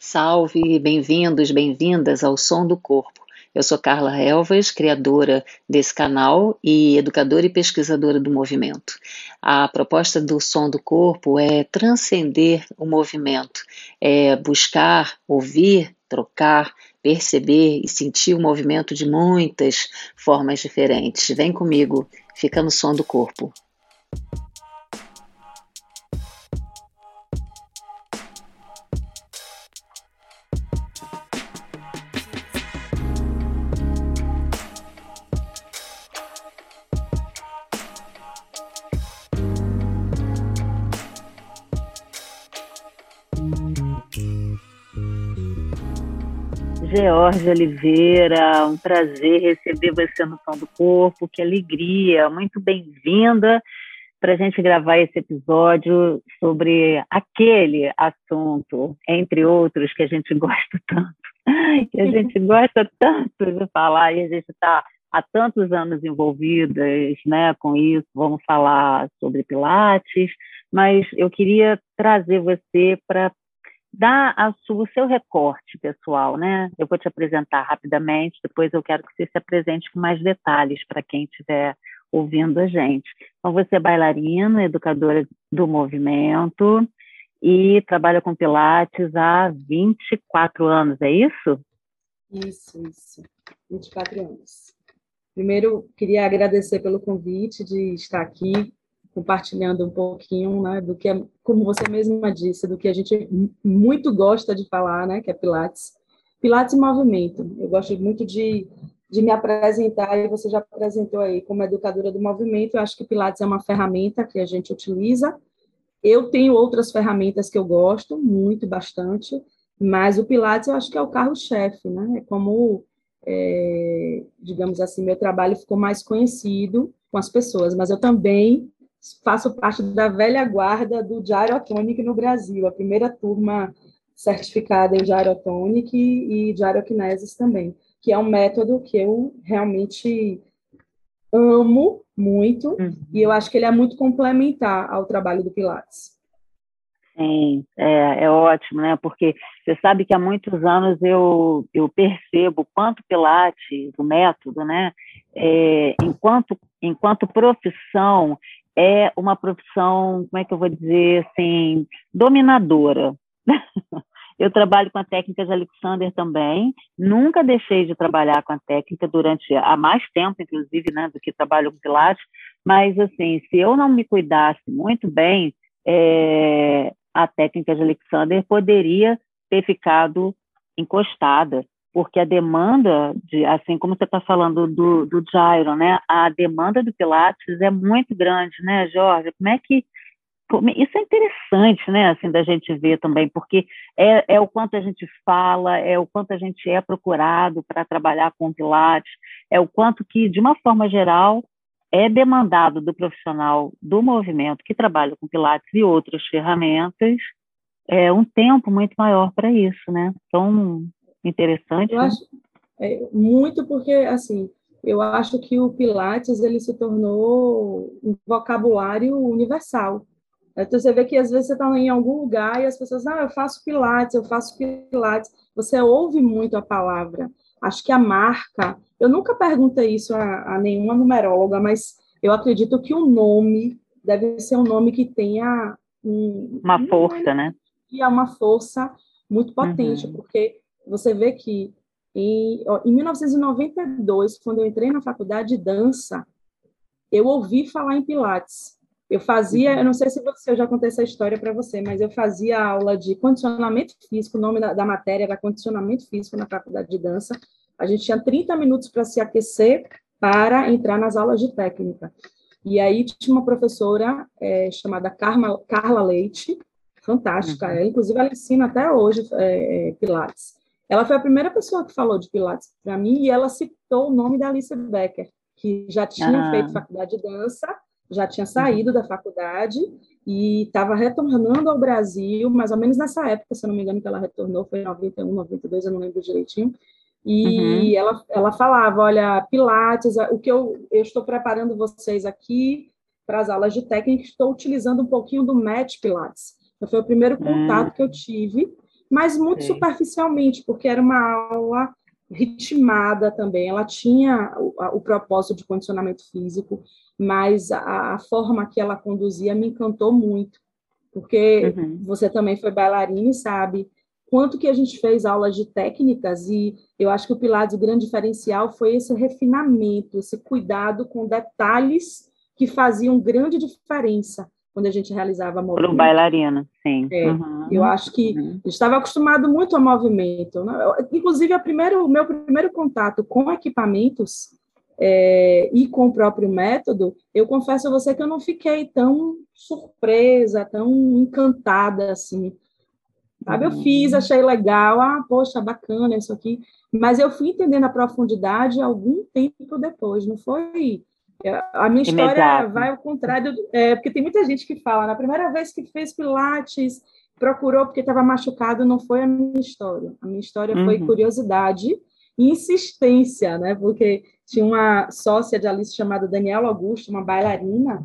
Salve, bem-vindos, bem-vindas ao Som do Corpo. Eu sou Carla Elvas, criadora desse canal e educadora e pesquisadora do movimento. A proposta do Som do Corpo é transcender o movimento, é buscar, ouvir, trocar, perceber e sentir o movimento de muitas formas diferentes. Vem comigo, fica no som do corpo. George Oliveira, um prazer receber você no Som do Corpo, que alegria, muito bem-vinda para a gente gravar esse episódio sobre aquele assunto, entre outros, que a gente gosta tanto, que a gente gosta tanto de falar e a gente está há tantos anos envolvidas né, com isso, vamos falar sobre Pilates, mas eu queria trazer você para dá a sua, o seu recorte pessoal, né? Eu vou te apresentar rapidamente, depois eu quero que você se apresente com mais detalhes para quem estiver ouvindo a gente. Então, você é bailarina, educadora do movimento e trabalha com Pilates há 24 anos, é isso? Isso, isso. 24 anos. Primeiro, queria agradecer pelo convite de estar aqui compartilhando um pouquinho, né, do que, é, como você mesma disse, do que a gente muito gosta de falar, né, que é Pilates. Pilates em movimento. Eu gosto muito de, de me apresentar, e você já apresentou aí como educadora do movimento. Eu acho que Pilates é uma ferramenta que a gente utiliza. Eu tenho outras ferramentas que eu gosto muito, bastante, mas o Pilates eu acho que é o carro-chefe, né? É como, é, digamos assim, meu trabalho ficou mais conhecido com as pessoas, mas eu também faço parte da velha guarda do Gyrotonic no Brasil, a primeira turma certificada em Gyrotonic e Gyrokinesis também, que é um método que eu realmente amo muito uhum. e eu acho que ele é muito complementar ao trabalho do Pilates. Sim, é, é ótimo, né? Porque você sabe que há muitos anos eu, eu percebo quanto Pilates, o método, né? É, enquanto, enquanto profissão, é uma profissão, como é que eu vou dizer, assim, dominadora. eu trabalho com a técnica de Alexander também, nunca deixei de trabalhar com a técnica durante há mais tempo, inclusive, né, do que trabalho com Pilates, mas, assim, se eu não me cuidasse muito bem, é, a técnica de Alexander poderia ter ficado encostada, porque a demanda, de, assim como você está falando do, do gyro, né, a demanda do Pilates é muito grande, né, Jorge? Como é que isso é interessante, né, assim, da gente ver também, porque é, é o quanto a gente fala, é o quanto a gente é procurado para trabalhar com Pilates, é o quanto que, de uma forma geral, é demandado do profissional do movimento que trabalha com Pilates e outras ferramentas, é um tempo muito maior para isso, né? Então, interessante. Eu né? acho é, muito porque assim, eu acho que o Pilates ele se tornou um vocabulário universal. Então você vê que às vezes você está em algum lugar e as pessoas, ah, eu faço Pilates, eu faço Pilates. Você ouve muito a palavra. Acho que a marca. Eu nunca perguntei isso a, a nenhuma numeróloga, mas eu acredito que o nome deve ser um nome que tenha um, uma força, né? E é uma força muito potente, uhum. porque você vê que em, em 1992, quando eu entrei na faculdade de dança, eu ouvi falar em Pilates. Eu fazia, eu não sei se você, eu já contei essa história para você, mas eu fazia aula de condicionamento físico, o nome da, da, matéria era condicionamento físico na faculdade de dança. A gente tinha 30 minutos para se aquecer para entrar nas aulas de técnica. E aí tinha uma professora é, chamada Carla, Carla Leite, fantástica, uhum. inclusive ela ensina até hoje é, Pilates. Ela foi a primeira pessoa que falou de Pilates para mim e ela citou o nome da Alice Becker, que já tinha ah. feito faculdade de dança, já tinha saído da faculdade e estava retornando ao Brasil, mais ou menos nessa época, se eu não me engano, que ela retornou, foi em 91, 92, eu não lembro direitinho. E uhum. ela, ela falava: Olha, Pilates, o que eu, eu estou preparando vocês aqui para as aulas de técnica, estou utilizando um pouquinho do Match Pilates. Então, foi o primeiro contato uhum. que eu tive mas muito Sim. superficialmente, porque era uma aula ritmada também. Ela tinha o, a, o propósito de condicionamento físico, mas a, a, forma que ela conduzia me encantou muito, porque uhum. você também foi bailarina e sabe quanto que a gente fez aulas de técnicas e eu acho que o Pilates, o grande diferencial foi esse refinamento, esse cuidado com detalhes que faziam grande diferença quando a gente realizava movimento. Para o bailarino, sim. É, uhum. Eu acho que uhum. estava acostumado muito ao movimento. Né? Inclusive, a primeiro, o meu primeiro contato com equipamentos é, e com o próprio método, eu confesso a você que eu não fiquei tão surpresa, tão encantada assim. Sabe? Eu fiz, uhum. achei legal, ah, poxa, bacana isso aqui, mas eu fui entendendo a profundidade algum tempo depois, não foi a minha história Imediato. vai ao contrário, é, porque tem muita gente que fala, na primeira vez que fez Pilates, procurou porque estava machucado, não foi a minha história. A minha história uhum. foi curiosidade e insistência, né? Porque tinha uma sócia de Alice chamada Daniela Augusto, uma bailarina,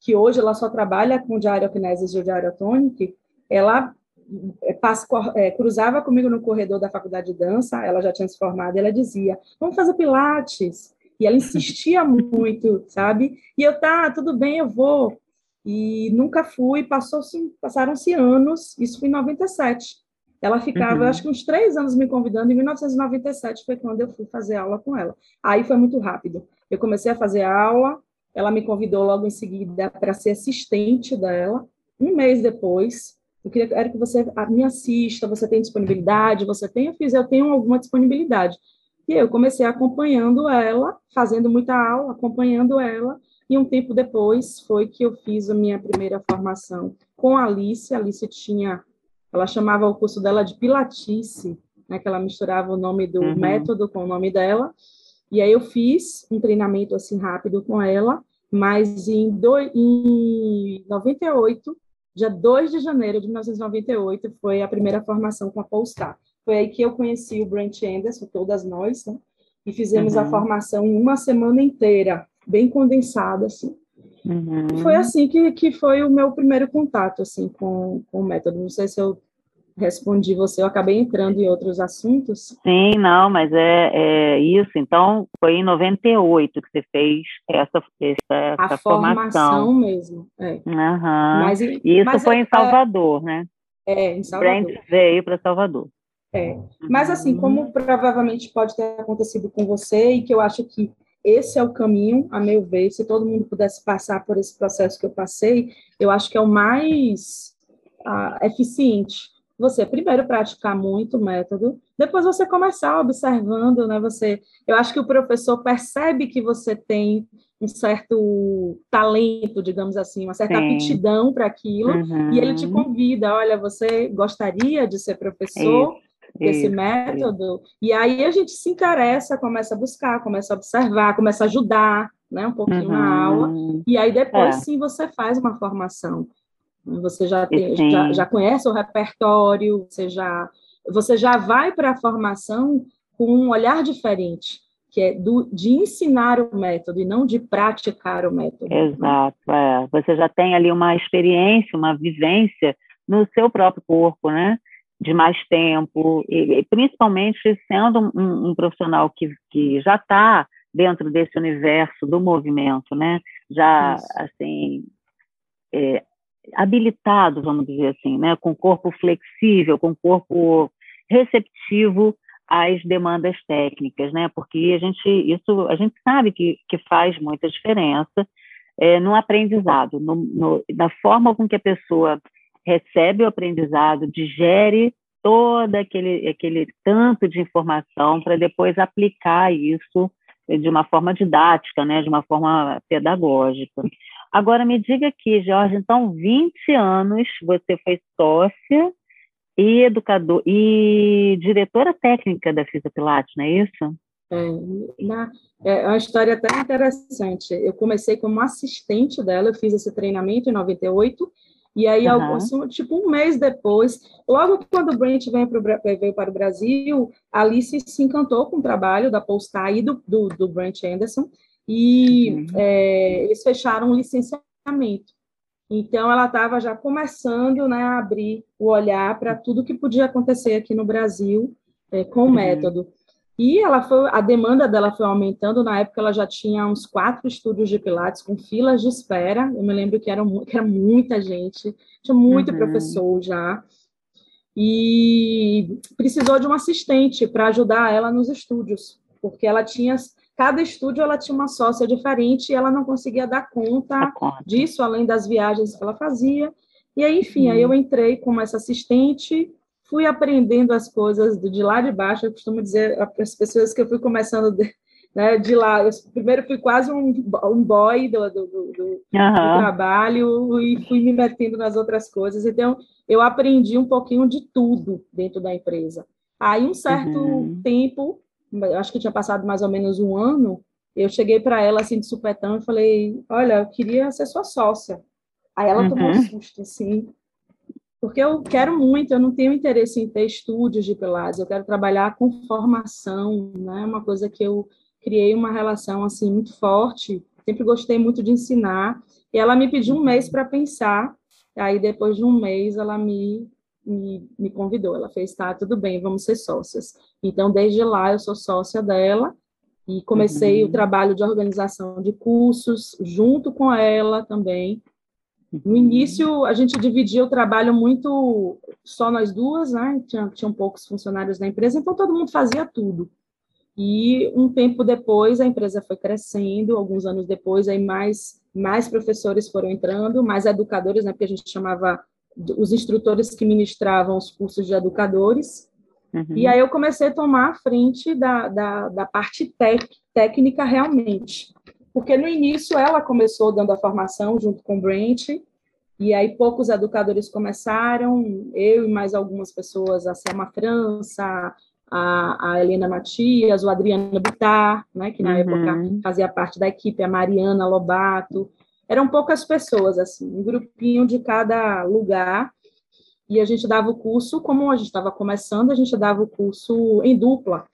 que hoje ela só trabalha com diarioquinesis e diariotonic, ela é, passa, é, cruzava comigo no corredor da faculdade de dança, ela já tinha se formado, e ela dizia, vamos fazer pilates, e ela insistia muito, sabe? E eu, tá, tudo bem, eu vou. E nunca fui, passaram-se anos, isso foi em 97. Ela ficava, uhum. acho que uns três anos me convidando, em 1997 foi quando eu fui fazer aula com ela. Aí foi muito rápido. Eu comecei a fazer aula, ela me convidou logo em seguida para ser assistente dela. Um mês depois, eu queria quero que você me assista, você tem disponibilidade, você tem, eu fiz, eu tenho alguma disponibilidade. E eu comecei acompanhando ela, fazendo muita aula, acompanhando ela, e um tempo depois foi que eu fiz a minha primeira formação com a Alice. A Alice tinha, ela chamava o curso dela de Pilatice, né, que ela misturava o nome do uhum. método com o nome dela. E aí eu fiz um treinamento assim rápido com ela, mas em, do, em 98, dia 2 de janeiro de 1998, foi a primeira formação com a Polestar. Foi aí que eu conheci o Brent Anderson, todas nós, né? E fizemos uhum. a formação em uma semana inteira, bem condensada, assim. Uhum. Foi assim que, que foi o meu primeiro contato, assim, com, com o método. Não sei se eu respondi você, eu acabei entrando em outros assuntos. Sim, não, mas é, é isso. Então, foi em 98 que você fez essa, essa, a essa formação. formação mesmo. É. Uhum. Mas, isso mas foi é, em Salvador, né? É, em Salvador. Brent veio para Salvador. É. Mas, assim, como provavelmente pode ter acontecido com você, e que eu acho que esse é o caminho, a meu ver, se todo mundo pudesse passar por esse processo que eu passei, eu acho que é o mais uh, eficiente. Você primeiro praticar muito o método, depois você começar observando, né? Você, eu acho que o professor percebe que você tem um certo talento, digamos assim, uma certa Sim. aptidão para aquilo, uhum. e ele te uhum. convida, olha, você gostaria de ser professor? É desse isso, método, isso. e aí a gente se interessa, começa a buscar, começa a observar, começa a ajudar, né, um pouquinho uhum. na aula, e aí depois é. sim você faz uma formação. Você já, tem, já, já conhece o repertório, você já, você já vai para a formação com um olhar diferente, que é do, de ensinar o método e não de praticar o método. Exato, é. você já tem ali uma experiência, uma vivência no seu próprio corpo, né? De mais tempo, e, principalmente sendo um, um profissional que, que já está dentro desse universo do movimento, né? Já Isso. assim é, habilitado, vamos dizer assim, né? Com corpo flexível, com corpo receptivo às demandas técnicas, né? Porque a gente isso a gente sabe que, que faz muita diferença é, no aprendizado, no, no, na forma com que a pessoa recebe o aprendizado, digere todo aquele, aquele tanto de informação para depois aplicar isso de uma forma didática, né, de uma forma pedagógica. Agora, me diga aqui, Jorge, então, 20 anos você foi sócia e educador e diretora técnica da Fisa Pilates, não é isso? É, na, é uma história até interessante. Eu comecei como assistente dela, eu fiz esse treinamento em 98 e aí, uhum. assim, tipo um mês depois, logo quando o Brent veio, pro, veio para o Brasil, a Alice se encantou com o trabalho da Polestar e do, do, do Brent Anderson, e uhum. é, eles fecharam um licenciamento. Então, ela estava já começando né, a abrir o olhar para tudo que podia acontecer aqui no Brasil é, com o uhum. método. E ela foi, a demanda dela foi aumentando. Na época, ela já tinha uns quatro estúdios de Pilates com filas de espera. Eu me lembro que era, que era muita gente, tinha muito uhum. professor já. E precisou de um assistente para ajudar ela nos estúdios, porque ela tinha cada estúdio ela tinha uma sócia diferente e ela não conseguia dar conta disso, além das viagens que ela fazia. E aí, enfim, aí eu uhum. entrei como essa assistente, fui aprendendo as coisas de lá de baixo. Eu costumo dizer para as pessoas que eu fui começando de, né, de lá. Eu primeiro fui quase um, um boy do, do, do, do, uhum. trabalho e fui me metendo nas outras coisas. Então, eu aprendi um pouquinho de tudo dentro da empresa. Aí, um certo uhum. tempo, acho que tinha passado mais ou menos um ano, eu cheguei para ela assim de supetão e falei: Olha, eu queria ser sua sócia. Aí ela uhum. tomou um uhum. susto, assim, porque eu quero muito, eu não tenho interesse em ter estúdios de Pilates, eu quero trabalhar com formação, né? Uma coisa que eu criei uma relação assim muito forte, sempre gostei muito de ensinar. E ela me pediu um mês para pensar. Aí depois de um mês ela me me, me convidou. Ela fez, tá, tudo bem, vamos ser sócias. Então, desde lá, eu sou sócia dela e comecei uhum. o trabalho de organização de cursos junto com ela também. No início, a gente dividia o trabalho muito só nós duas, né? Tinha, tinham poucos funcionários na empresa, então todo mundo fazia tudo. E um tempo depois, a empresa foi crescendo, alguns anos depois, aí mais, mais professores foram entrando, mais educadores, né? Porque a gente chamava os instrutores que ministravam os cursos de educadores. Uhum. E aí eu comecei a tomar a frente da, da, da parte tec, técnica realmente. Porque no início ela começou dando a formação junto com o Brent, e aí poucos educadores começaram, eu e mais algumas pessoas, a Selma França, a, a Helena Matias, o Adriano Bittar, né, que na uhum. época fazia parte da equipe, a Mariana Lobato, eram poucas pessoas, assim, um grupinho de cada lugar, e a gente dava o curso, como a gente estava começando, a gente dava o curso em dupla,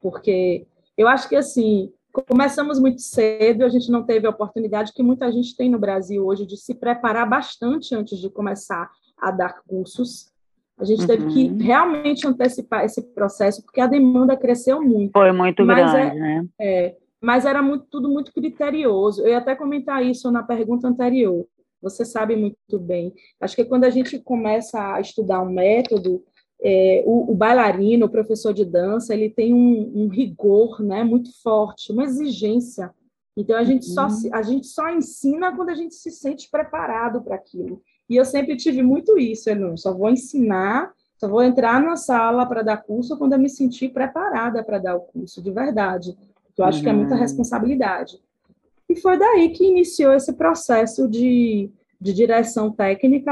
porque eu acho que, assim, começamos muito cedo, a gente não teve a oportunidade que muita gente tem no Brasil hoje de se preparar bastante antes de começar a dar cursos. A gente uhum. teve que uhum. realmente antecipar esse processo, porque a demanda cresceu muito. Foi muito é grande, é, né? É, mas era muito, tudo muito criterioso. Eu ia até comentar isso na pergunta anterior. Você sabe muito bem. Acho que quando a gente começa a estudar um método, é, o, o, bailarino, o professor de dança, ele tem um, um, rigor né, muito forte, uma exigência. Então, a gente, só, uhum. a gente só ensina quando a gente se sente preparado para aquilo. E eu sempre tive muito isso, eu não, só vou ensinar, só vou entrar na sala para dar curso quando eu me sentir preparada para dar o curso, de verdade eu acho uhum. que é muita uhum. responsabilidade. E foi daí que iniciou esse processo de, de direção técnica.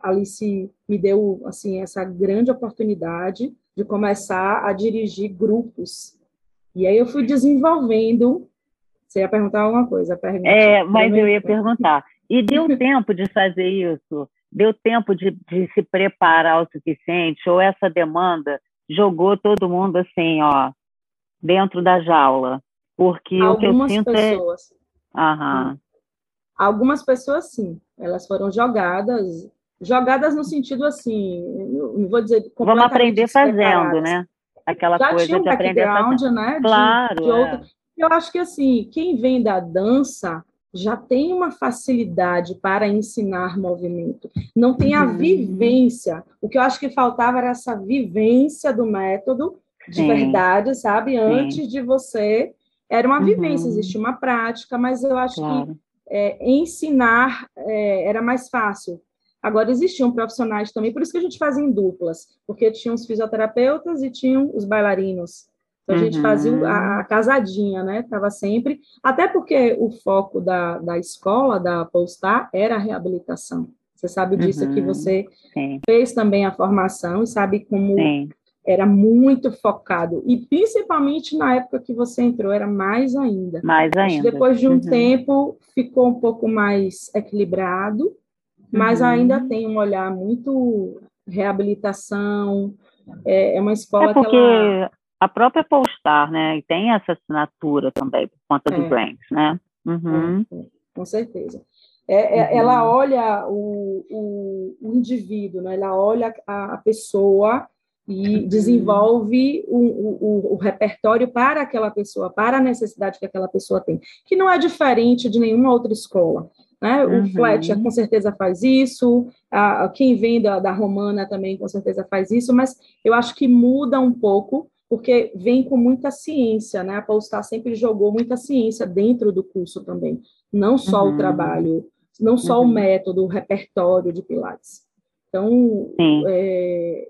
A Alice me deu assim essa grande oportunidade de começar a dirigir grupos. E aí eu fui desenvolvendo. Você ia perguntar alguma coisa? Pergunta. É, mas eu ia perguntar. E deu tempo de fazer isso? Deu tempo de, de se preparar o suficiente? Ou essa demanda jogou todo mundo assim, ó, dentro da jaula? Porque Algumas o que eu sinto é pessoas. é. Aham. Algumas pessoas, sim, elas foram jogadas, jogadas no sentido assim, não vou dizer Vamos aprender fazendo, né? Aquela Já coisa tinha um de aprender fazendo. né? Claro. De, de é. Eu acho que assim, quem vem da dança já tem uma facilidade para ensinar movimento, não tem a uhum. vivência. O que eu acho que faltava era essa vivência do método de Sim. verdade, sabe? Antes Sim. de você. Era uma vivência, uhum. existia uma prática, mas eu acho claro. que é, ensinar é, era mais fácil. Agora, existiam profissionais também, por isso que a gente fazia em duplas, porque tinham os fisioterapeutas e tinham os bailarinos. Então, a gente uhum. fazia a, a, casadinha, né? Estava sempre. Até porque o foco da, da escola, da Polestar, era a reabilitação. Você sabe disso uhum. que você Sim. fez também a formação e sabe como Sim era muito focado e principalmente na época que você entrou era mais ainda. Mais ainda. Depois de um uhum. tempo ficou um pouco mais equilibrado, mas uhum. ainda tem um olhar muito reabilitação. É, é uma escola é porque que ela... a própria Polestar, né, tem essa assinatura também por conta é. do Branks, né? Uhum. É, com certeza. É, é, uhum. Ela olha o, o, o, indivíduo, né? ela olha a, a pessoa e desenvolve o, o, o, repertório para aquela pessoa, para a necessidade que aquela pessoa tem, que não é diferente de nenhuma outra escola. Né? Uhum. O Fletcher com certeza faz isso, a, quem vem da, da Romana também com certeza faz isso, mas eu acho que muda um pouco, porque vem com muita ciência, né? A Polestar sempre jogou muita ciência dentro do curso também, não só uhum. o trabalho, não só uhum. o método, o repertório de Pilates. Então, é,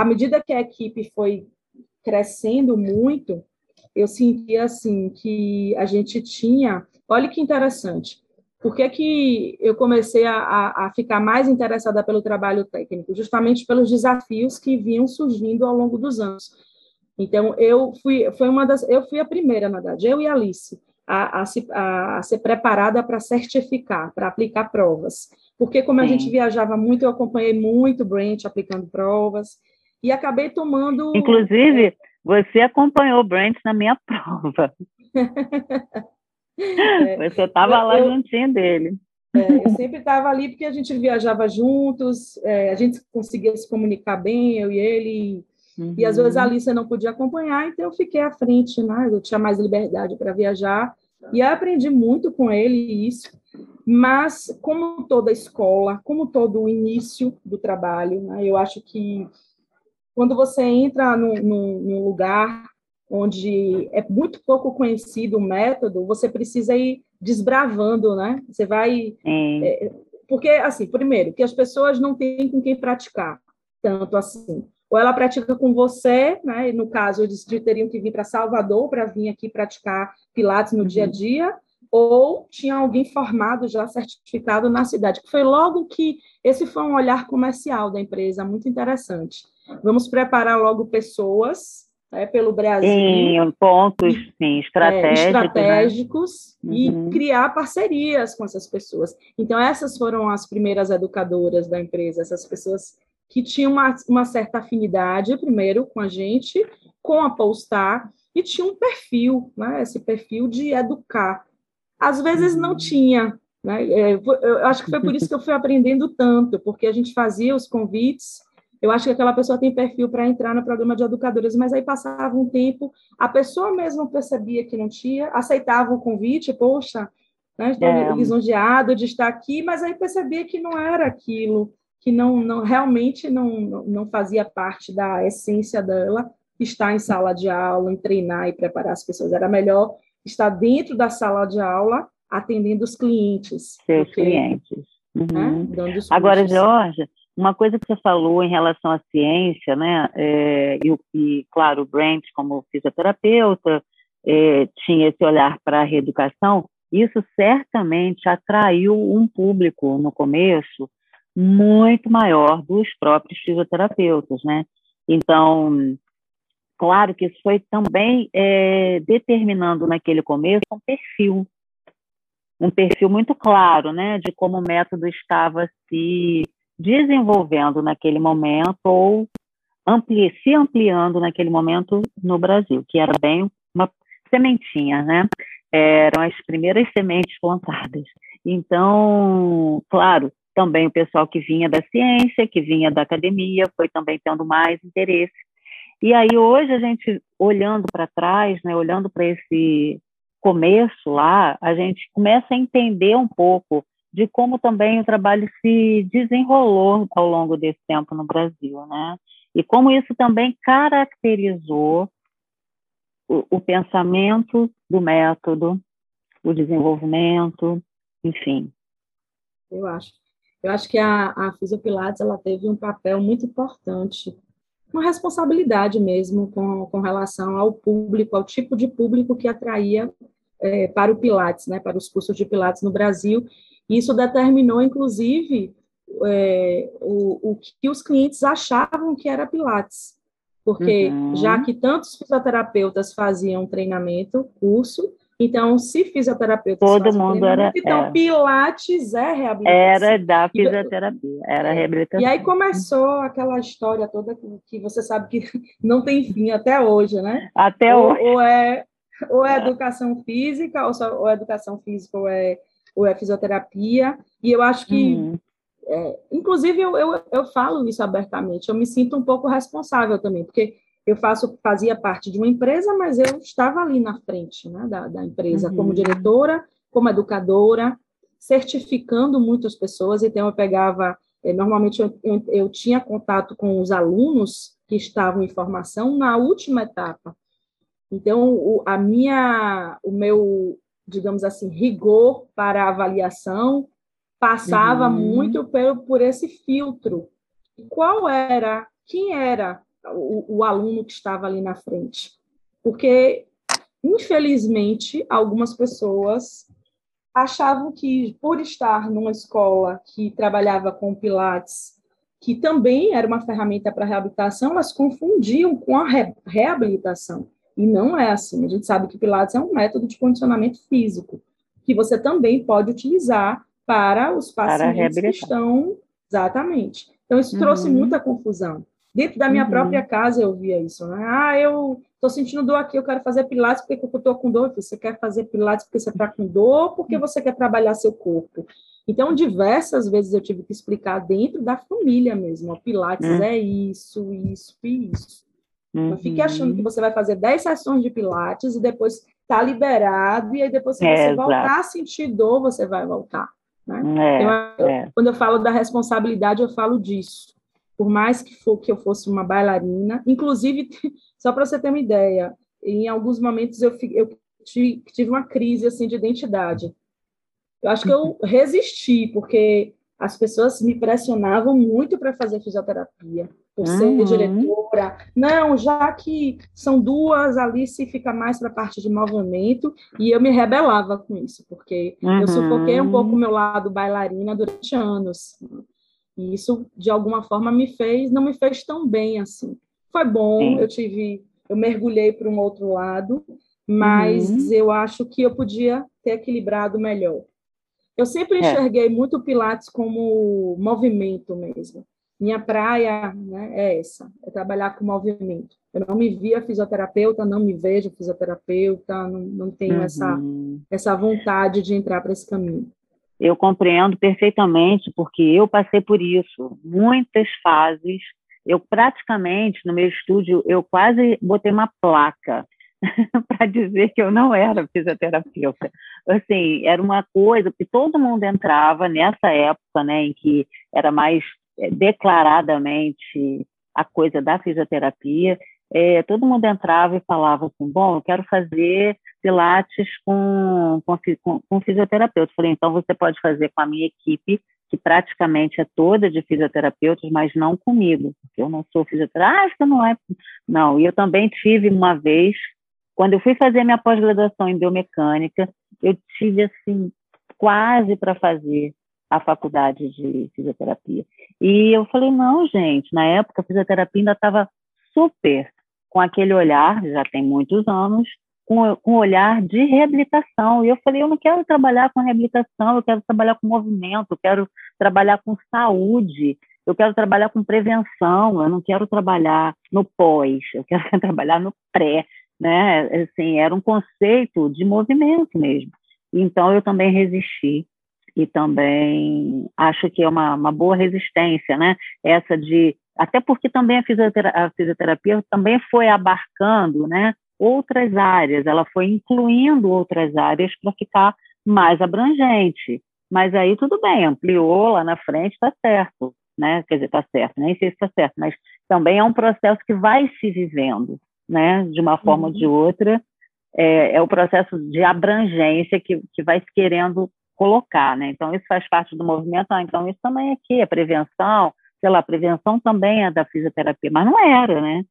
à medida que a equipe foi crescendo muito, eu sentia assim que a gente tinha. Olha que interessante. Por que, que eu comecei a, a, ficar mais interessada pelo trabalho técnico? Justamente pelos desafios que vinham surgindo ao longo dos anos. Então, eu fui, foi uma das, eu fui a primeira, na verdade, eu e a Alice, a, a, a ser preparada para certificar, para aplicar provas. Porque, como Sim. a gente viajava muito, eu acompanhei muito o Brent aplicando provas, e acabei tomando. Inclusive, você acompanhou o Brent na minha prova. é, você estava lá eu, juntinho dele. É, eu sempre estava ali porque a gente viajava juntos, é, a gente conseguia se comunicar bem, eu e ele, Uhum. E às vezes a Alice não podia acompanhar, então eu fiquei à frente, né? Eu tinha mais liberdade para viajar. E aprendi muito com ele isso. Mas, como toda escola, como todo o início do trabalho, né, eu acho que quando você entra num, lugar onde é muito pouco conhecido o método, você precisa ir desbravando, né? Você vai. É, porque, assim, primeiro, que as pessoas não têm com quem praticar tanto assim ou ela pratica com você, né? No caso, eles teriam que vir para Salvador para vir aqui praticar Pilates no uhum. dia a dia, ou tinha alguém formado já certificado na cidade. Foi logo que esse foi um olhar comercial da empresa, muito interessante. Vamos preparar logo pessoas né, pelo Brasil. Em pontos sim, estratégicos, é, estratégicos né? e uhum. criar parcerias com essas pessoas. Então, essas foram as primeiras educadoras da empresa, essas pessoas que tinha uma, uma certa afinidade, primeiro, com a gente, com a Polestar, e tinha um perfil, né, esse perfil de educar. Às vezes não uhum. tinha, né, é, eu acho que foi por isso que eu fui aprendendo tanto, porque a gente fazia os convites, eu acho que aquela pessoa tem perfil para entrar no programa de educadores, mas aí passava um tempo, a pessoa mesma percebia que não tinha, aceitava o convite, poxa, né, estou é. lisonjeado de estar aqui, mas aí percebia que não era aquilo, que não, não realmente não, não fazia parte da essência dela estar em sala de aula, em treinar e preparar as pessoas. Era melhor estar dentro da sala de aula atendendo os clientes. Seus porque, clientes. Né, uhum. Né, Agora, Jorge, uma coisa que você falou em relação à ciência, né? É, e, e, claro, o Brent, como fisioterapeuta, é, tinha esse olhar para a reeducação. Isso certamente atraiu um público no começo muito maior dos próprios fisioterapeutas, né? Então, claro que isso foi também é, determinando naquele começo um perfil, um perfil muito claro, né, de como o método estava se desenvolvendo naquele momento ou ampli se ampliando naquele momento no Brasil, que era bem uma sementinha, né? Eram as primeiras sementes plantadas. Então, claro, também o pessoal que vinha da ciência, que vinha da academia, foi também tendo mais interesse. E aí hoje a gente olhando para trás, né, olhando para esse começo lá, a gente começa a entender um pouco de como também o trabalho se desenrolou ao longo desse tempo no Brasil, né? E como isso também caracterizou o, o pensamento do método, o desenvolvimento, enfim. Eu acho. Eu acho que a, a Fisiopilates ela teve um papel muito importante, uma responsabilidade mesmo com, com relação ao público, ao tipo de público que atraía é, para o Pilates, né, para os cursos de Pilates no Brasil. Isso determinou, inclusive, é, o, o que os clientes achavam que era Pilates, porque uhum. já que tantos fisioterapeutas faziam treinamento, curso, então, se fisioterapeuta. Todo mundo era. Então, é. Pilates é reabilitação. Era da fisioterapia, era é. reabilitação. E aí começou aquela história toda que, que, você sabe que não tem fim até hoje, né? Até ou, hoje. Ou é, ou é educação física, ou, só, ou é educação física, ou é ou é fisioterapia, e eu acho que, uhum. é, inclusive, eu, eu, eu falo isso abertamente, eu me sinto um pouco responsável também, porque eu faço, fazia parte de uma empresa, mas eu estava ali na frente né, da, da empresa, uhum. como diretora, como educadora, certificando muitas pessoas, então eu pegava, eh, normalmente eu, eu, eu tinha contato com os alunos que estavam em formação na última etapa. Então, o, a minha, o meu, digamos assim, rigor para a avaliação passava uhum. muito por, por esse filtro. Qual era, quem era o, o aluno que estava ali na frente? Porque, infelizmente, algumas pessoas achavam que, por estar numa escola que trabalhava com Pilates, que também era uma ferramenta para reabilitação, elas confundiam com a re reabilitação. E não é assim. A gente sabe que Pilates é um método de condicionamento físico, que você também pode utilizar para os pacientes para que estão. Exatamente. Então, isso uhum. trouxe muita confusão. Dentro da minha uhum. própria casa eu via isso, né? Ah, eu estou sentindo dor aqui, eu quero fazer pilates porque eu estou com dor. Você quer fazer pilates porque você está com dor, porque você quer trabalhar seu corpo. Então, diversas vezes eu tive que explicar dentro da família mesmo. O pilates uhum. é isso, isso e isso. Uhum. Não fique achando que você vai fazer 10 sessões de pilates e depois tá liberado, e aí depois, se é, você voltar a sentir dor, você vai voltar. Né? É, eu, é. Quando eu falo da responsabilidade, eu falo disso por mais que, for, que eu fosse uma bailarina, inclusive, só para você ter uma ideia, em alguns momentos eu, eu tive uma crise assim de identidade. Eu acho que eu uhum. resisti, porque as pessoas me pressionavam muito para fazer fisioterapia, por ser uhum. diretora. Não, já que são duas, ali se fica mais para a parte de movimento, e eu me rebelava com isso, porque uhum. eu sufoquei um pouco o meu lado bailarina durante anos. E isso, de alguma forma, me fez, não me fez tão bem assim. Foi bom, Sim. eu tive, eu mergulhei para um outro lado, mas uhum. eu acho que eu podia ter equilibrado melhor. Eu sempre é. enxerguei é. muito o Pilates como movimento mesmo. Minha praia né, é essa, é trabalhar com movimento. Eu não me via fisioterapeuta, não me vejo fisioterapeuta, não, não tenho uhum. essa, essa vontade de entrar para esse caminho. Eu compreendo perfeitamente, porque eu passei por isso, muitas fases. Eu praticamente, no meu estúdio, eu quase botei uma placa para dizer que eu não era fisioterapeuta. Assim, era uma coisa que todo mundo entrava nessa época, né, em que era mais declaradamente a coisa da fisioterapia, é, todo mundo entrava e falava assim, bom, eu quero fazer pilates com, com, com fisioterapeuta. Falei, então você pode fazer com a minha equipe, que praticamente é toda de fisioterapeutas, mas não comigo, porque eu não sou fisioterapeuta. Ah, não é. Não, e eu também tive uma vez, quando eu fui fazer minha pós-graduação em biomecânica, eu tive, assim, quase para fazer a faculdade de fisioterapia. E eu falei, não, gente, na época a fisioterapia ainda estava super com aquele olhar, já tem muitos anos, com, com olhar de reabilitação. E eu falei, eu não quero trabalhar com reabilitação, eu quero trabalhar com movimento, eu quero trabalhar com saúde, eu quero trabalhar com prevenção, eu não quero trabalhar no pós, eu quero trabalhar no pré, né? Assim, era um conceito de movimento mesmo. Então, eu também resisti e também acho que é uma, uma boa resistência, né? Essa de até porque também a fisioterapia, a fisioterapia também foi abarcando, né? outras áreas, ela foi incluindo outras áreas para ficar mais abrangente. Mas aí tudo bem, ampliou lá na frente, está certo, né? Quer dizer, está certo, nem sei se está certo, mas também é um processo que vai se vivendo, né? De uma forma uhum. ou de uhum. outra, é, é, o processo de abrangência que, que vai se querendo colocar, né? Então isso faz parte do movimento. Ah, então isso também aqui é prevenção, sei lá, prevenção também é da fisioterapia, mas não era, né?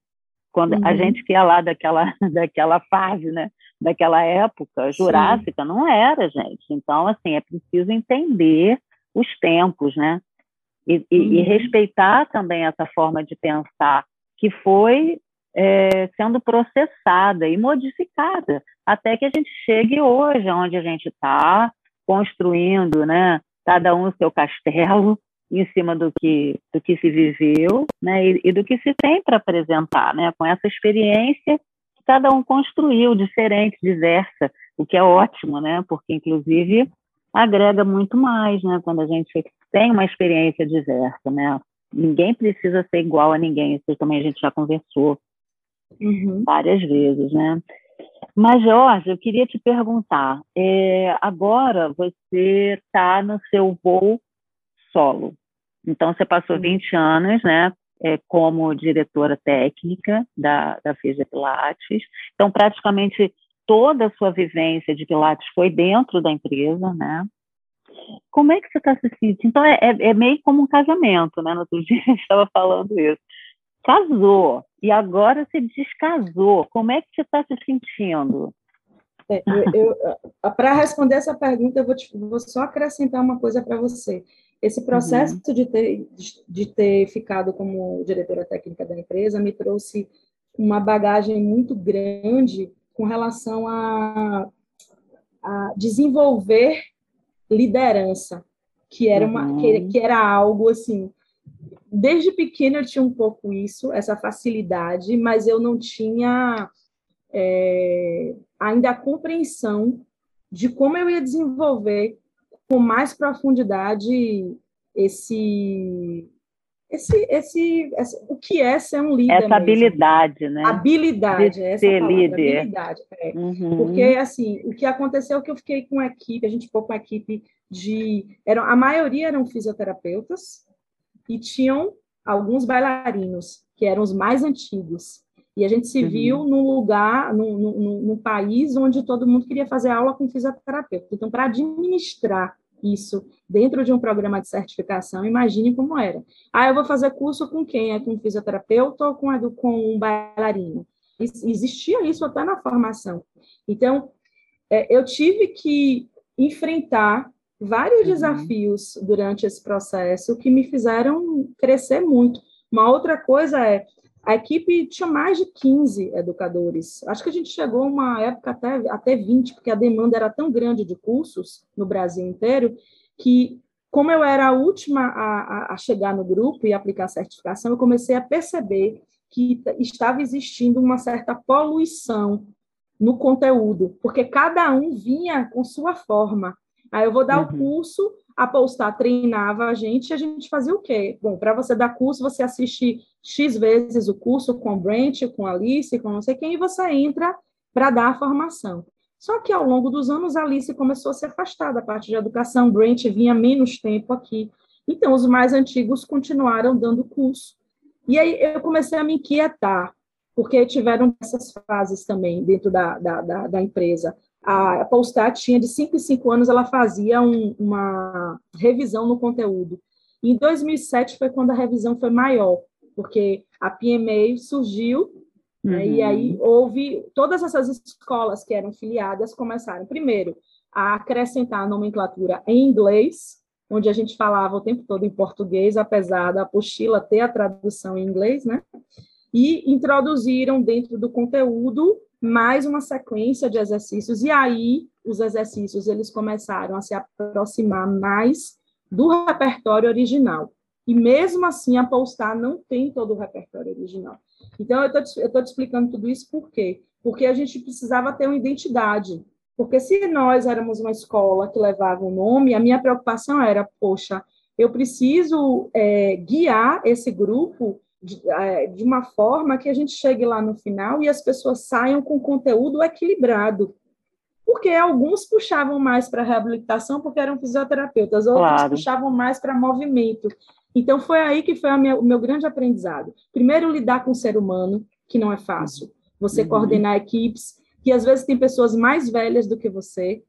Quando uhum. a gente que é lá daquela, daquela fase, né? Daquela época jurássica, Sim. não era, gente. Então, assim, é preciso entender os tempos, né? E, uhum. e, respeitar também essa forma de pensar que foi é, sendo processada e modificada até que a gente chegue hoje, onde a gente está construindo, né? Cada um o seu castelo, em cima do que, do que se viveu né, e, e do que se tem para apresentar, né, com essa experiência que cada um construiu, diferente, diversa, o que é ótimo, né, porque, inclusive, agrega muito mais, né? Quando a gente tem uma experiência diversa, né? Ninguém precisa ser igual a ninguém, isso também a gente já conversou uhum. várias vezes, né? Mas, Jorge, eu queria te perguntar, é, agora você está no seu voo solo, então você passou 20 uhum. anos, né, é, como diretora técnica da, da FISA Pilates, então praticamente toda a sua vivência de Pilates foi dentro da empresa, né? Como é que você está se sentindo? Então, é, é, é, meio como um casamento, né? No outro dia a gente estava falando isso. Casou, e agora se descasou. Como é que você está se sentindo? É, para responder essa pergunta, eu vou, te, vou só acrescentar uma coisa para você. Esse processo uhum. de, ter, de, de ter ficado como diretora técnica da empresa me trouxe uma bagagem muito grande com relação a, a desenvolver liderança, que era uma uhum. que, que era algo assim. Desde pequena eu tinha um pouco isso, essa facilidade, mas eu não tinha é, ainda a compreensão de como eu ia desenvolver com mais profundidade esse esse, esse, esse, o que é ser um líder. Essa mesmo. habilidade, né? Habilidade, de essa ser palavra, líder. habilidade. É. Uhum. Porque, assim, o que aconteceu é que eu fiquei com uma equipe, a gente ficou com uma equipe de. Eram, a maioria eram fisioterapeutas e tinham alguns bailarinos, que eram os mais antigos. E a gente se uhum. viu num lugar, num, num, num país onde todo mundo queria fazer aula com fisioterapeuta. Então, para administrar isso dentro de um programa de certificação, imagine como era. Ah, eu vou fazer curso com quem? É com fisioterapeuta ou com, com um bailarino? Existia isso até na formação. Então, é, eu tive que enfrentar vários uhum. desafios durante esse processo que me fizeram crescer muito. Uma outra coisa é, a equipe tinha mais de 15 educadores. Acho que a gente chegou uma época até, até 20, porque a demanda era tão grande de cursos no Brasil inteiro, que, como eu era a última a, a chegar no grupo e aplicar a certificação, eu comecei a perceber que estava existindo uma certa poluição no conteúdo, porque cada um vinha com sua forma. Aí eu vou dar uhum. o curso, a Polestar treinava a gente, e a gente fazia o quê? Bom, para você dar curso, você assiste X vezes o curso com o Brent, com a Alice, com não sei quem, e você entra para dar a formação. Só que ao longo dos anos, a Alice começou a se afastar da parte de educação, Brent vinha menos tempo aqui. Então, os mais antigos continuaram dando curso. E aí eu comecei a me inquietar, porque tiveram essas fases também dentro da, da, da, da empresa a Polstar tinha de 5 em 5 anos, ela fazia um, uma revisão no conteúdo. em 2007 foi quando a revisão foi maior, porque a PMA surgiu, uhum. né, e aí uhum. houve, todas essas escolas que eram filiadas começaram, primeiro, a acrescentar a nomenclatura em inglês, onde a gente falava o tempo todo em português, apesar da apostila ter a tradução em inglês, né? E introduziram dentro do conteúdo mais uma sequência de exercícios, e aí os exercícios eles começaram a se aproximar mais do repertório original. E mesmo assim, a Polestar não tem todo o repertório original. Então, eu estou te explicando tudo isso por quê? Porque a gente precisava ter uma identidade. Porque se nós éramos uma escola que levava um nome, a minha preocupação era, poxa, eu preciso é, guiar esse grupo de, é, de uma forma que a gente chegue lá no final e as pessoas saiam com conteúdo equilibrado. Porque alguns puxavam mais para reabilitação porque eram fisioterapeutas, outros claro. puxavam mais para movimento. Então, foi aí que foi minha, o meu grande aprendizado. Primeiro, lidar com o ser humano, que não é fácil. Você uhum. coordenar equipes, que às vezes tem pessoas mais velhas do que você,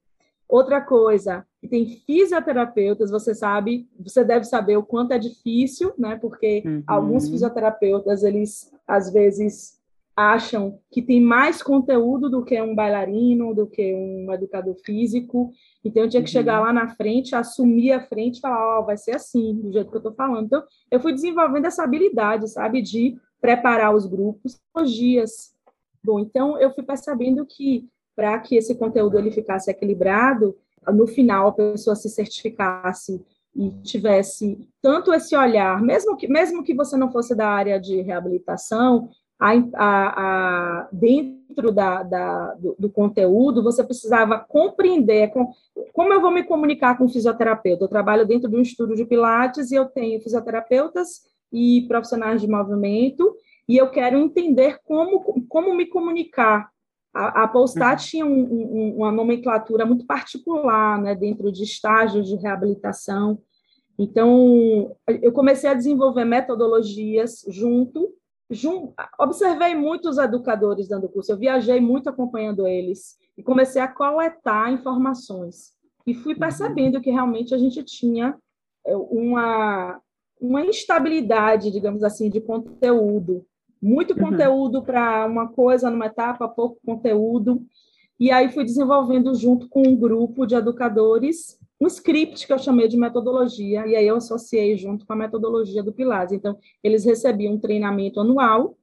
Outra coisa, que tem fisioterapeutas, você sabe, você deve saber o quanto é difícil, né? Porque uhum. alguns fisioterapeutas, eles às vezes acham que tem mais conteúdo do que um bailarino, do que um educador físico. Então, eu tinha que uhum. chegar lá na frente, assumir a frente e falar, ó, oh, vai ser assim, do jeito que eu estou falando. Então, eu fui desenvolvendo essa habilidade, sabe, de preparar os grupos os dias. Bom, então, eu fui percebendo que para que esse conteúdo ele ficasse equilibrado, no final a pessoa se certificasse e tivesse tanto esse olhar, mesmo que, mesmo que você não fosse da área de reabilitação, a, a, a, dentro da, da do, do, conteúdo, você precisava compreender com, como eu vou me comunicar com o fisioterapeuta. Eu trabalho dentro de um estúdio de Pilates e eu tenho fisioterapeutas e profissionais de movimento, e eu quero entender como, como me comunicar. A, a Polstat uhum. tinha um, um, uma nomenclatura muito particular, né, dentro de estágios de reabilitação. Então, eu comecei a desenvolver metodologias junto observei muitos educadores dando curso, eu viajei muito acompanhando eles e comecei a coletar informações e fui uhum. percebendo que realmente a gente tinha é, uma, uma instabilidade, digamos assim, de conteúdo. Muito uhum. conteúdo para uma coisa numa etapa, pouco conteúdo. E aí fui desenvolvendo junto com um grupo de educadores um script que eu chamei de metodologia, e aí eu associei junto com a metodologia do Pilates. Então, eles recebiam um treinamento anual,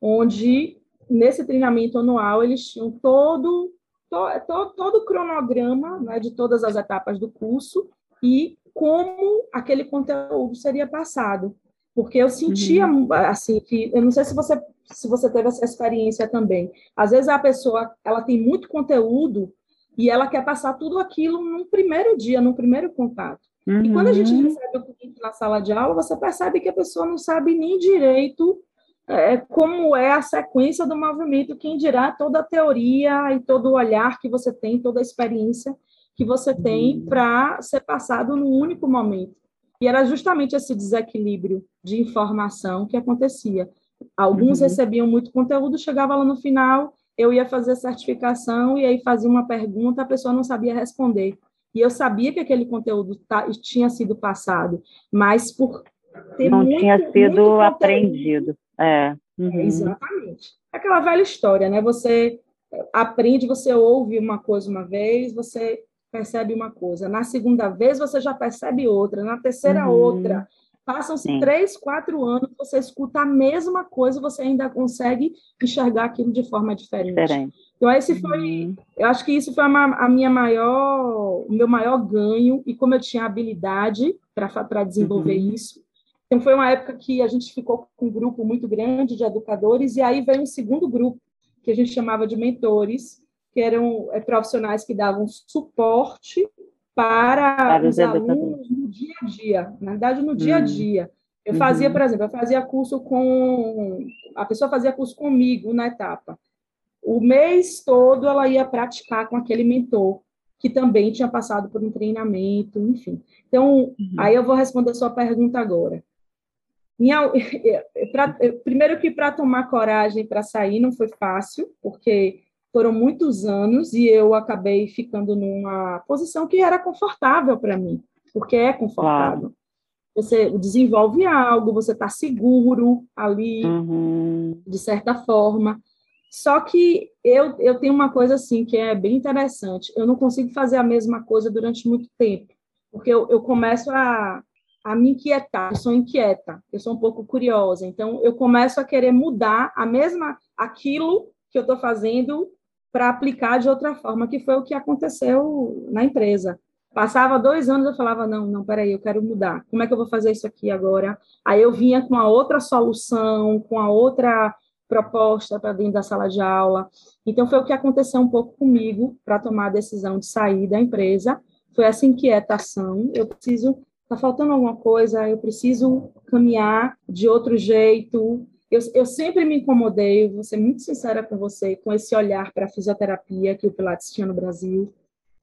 onde, nesse treinamento anual, eles tinham todo, to, todo o cronograma né, de todas as etapas do curso e como aquele conteúdo seria passado. Porque eu sentia, uhum. assim, que... Eu não sei se você, se você teve essa experiência também. Às vezes a pessoa, ela tem muito conteúdo, e ela quer passar tudo aquilo no primeiro dia, no primeiro contato. Uhum. E quando a gente uhum. recebe o cliente na sala de aula, você percebe que a pessoa não sabe nem direito é, como é a sequência do movimento, quem dirá toda a teoria e todo o olhar que você tem, toda a experiência que você tem uhum. para ser passado num único momento. E era justamente esse desequilíbrio de informação que acontecia. Alguns uhum. recebiam muito conteúdo, chegava lá no final, eu ia fazer certificação e aí fazia uma pergunta, a pessoa não sabia responder. E eu sabia que aquele conteúdo tá, tinha sido passado, mas por ter não muito, tinha sido aprendido. É. Uhum. Exatamente. Aquela velha história, né? Você aprende, você ouve uma coisa uma vez, você percebe uma coisa. Na segunda vez, você já percebe outra. Na terceira, uhum. outra. Passam-se três, quatro anos, você escuta a mesma coisa, você ainda consegue enxergar aquilo de forma diferente. diferente. Então, esse foi, uhum. eu acho que isso foi a, a, minha maior, o meu maior ganho, e como eu tinha habilidade para desenvolver uhum. isso. Então, foi uma época que a gente ficou com um grupo muito grande de educadores, e aí veio um segundo grupo, que a gente chamava de mentores, que eram é, profissionais que davam suporte para, para os, alunos no dia a dia, na verdade, no dia a hum. dia. Eu fazia, uhum. por exemplo, eu fazia curso com. A pessoa fazia curso comigo na etapa. O mês todo ela ia praticar com aquele mentor, que também tinha passado por um treinamento, enfim. Então, uhum. aí eu vou responder a sua pergunta agora. Minha, pra, primeiro que para tomar coragem para sair não foi fácil, porque foram muitos anos e eu acabei ficando numa posição que era confortável para mim, porque é confortável. Claro. Você desenvolve algo, você está seguro ali, uhum. de certa forma. Só que eu, eu tenho uma coisa assim que é bem interessante. Eu não consigo fazer a mesma coisa durante muito tempo, porque eu, eu começo a, a me inquietar. Eu sou inquieta, eu sou um pouco curiosa. Então, eu começo a querer mudar a mesma aquilo que eu estou fazendo para aplicar de outra forma, que foi o que aconteceu na empresa. Passava dois anos, eu falava, não, não, peraí, eu quero mudar. Como é que eu vou fazer isso aqui agora? Aí eu vinha com a outra solução, com a outra proposta para dentro da sala de aula. Então, foi o que aconteceu um pouco comigo para tomar a decisão de sair da empresa. Foi essa inquietação. Eu preciso, está faltando alguma coisa, eu preciso caminhar de outro jeito, eu, eu sempre me incomodei, vou ser muito sincera com você, com esse olhar para a fisioterapia que o Pilates tinha no Brasil.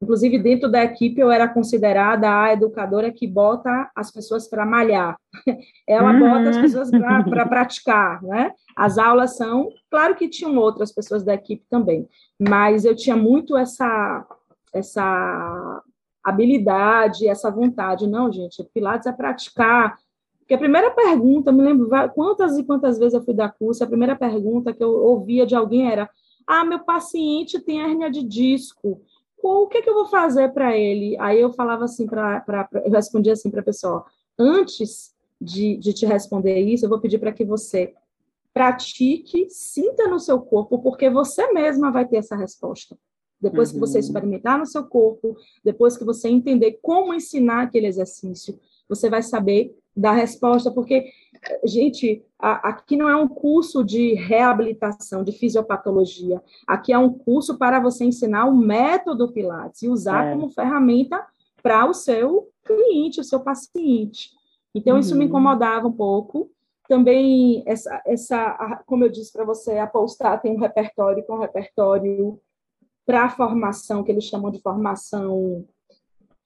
Inclusive, dentro da equipe, eu era considerada a educadora que bota as pessoas para malhar. Ela uhum. bota as pessoas para praticar, né? As aulas são... Claro que tinham outras pessoas da equipe também, mas eu tinha muito essa, essa habilidade, essa vontade. Não, gente, Pilates é praticar, porque a primeira pergunta, me lembro quantas e quantas vezes eu fui dar curso, a primeira pergunta que eu ouvia de alguém era: Ah, meu paciente tem hérnia de disco, o que, é que eu vou fazer para ele? Aí eu falava assim, pra, pra, pra eu respondia assim para a pessoa: Antes de, de te responder isso, eu vou pedir para que você pratique, sinta no seu corpo, porque você mesma vai ter essa resposta. Depois uhum. que você uhum. experimentar no seu corpo, depois que você entender como ensinar aquele exercício, você vai saber da resposta, porque gente, a, aqui não é um curso de reabilitação, de fisiopatologia. Aqui é um curso para você ensinar o método Pilates e usar é. como ferramenta para o seu cliente, o seu paciente. Então, uhum. isso me uhum. incomodava um pouco. Também, essa, essa como eu disse para você, a Polestar tem um repertório, que é um repertório para formação, que eles chamam de formação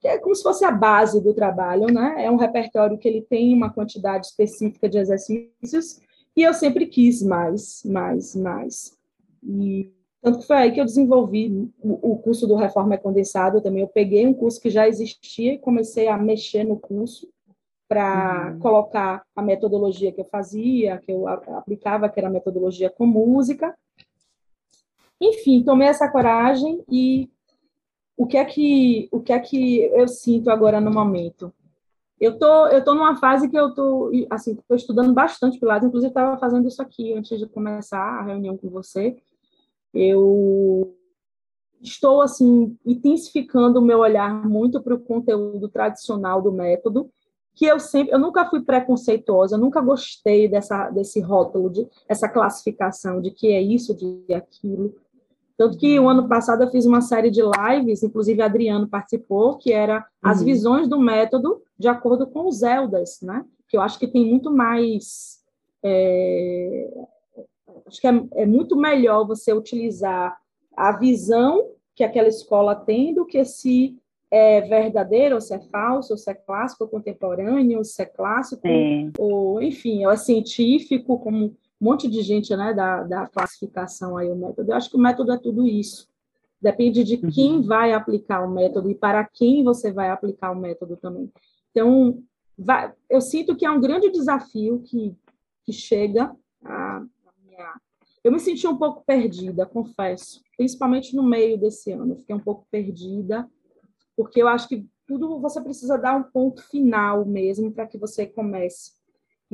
que é como se fosse a base do trabalho, né? É um repertório que ele tem uma quantidade específica de exercícios e eu sempre quis mais, mais, mais. E tanto que foi aí que eu desenvolvi o, curso do Reforma Condensado também. Eu peguei um curso que já existia e comecei a mexer no curso para uhum. colocar a metodologia que eu fazia, que eu aplicava, que era a metodologia com música. Enfim, tomei essa coragem e o que é que o que é que eu sinto agora no momento? Eu tô eu tô numa fase que eu tô assim, tô estudando bastante Pilates, inclusive estava fazendo isso aqui antes de começar a reunião com você. Eu estou assim intensificando o meu olhar muito para o conteúdo tradicional do método, que eu sempre, eu nunca fui preconceituosa, nunca gostei dessa desse rótulo de essa classificação de que é isso, de aquilo. Tanto que o ano passado eu fiz uma série de lives, inclusive Adriano participou, que era as uhum. visões do método de acordo com os Eldas, né? Que eu acho que tem muito mais. É, acho que é, é muito melhor você utilizar a visão que aquela escola tem do que se é verdadeiro, ou se é falso, ou se é clássico, ou contemporâneo, ou se é clássico, ou, enfim, ou é científico, como um monte de gente né, da, da classificação aí o método. Eu acho que o método é tudo isso. Depende de uhum. quem vai aplicar o método e para quem você vai aplicar o método também. Então, vai, eu sinto que é um grande desafio que, que chega a, a minha... Eu me senti um pouco perdida, confesso, principalmente no meio desse ano. Eu fiquei um pouco perdida, porque eu acho que tudo você precisa dar um ponto final mesmo para que você comece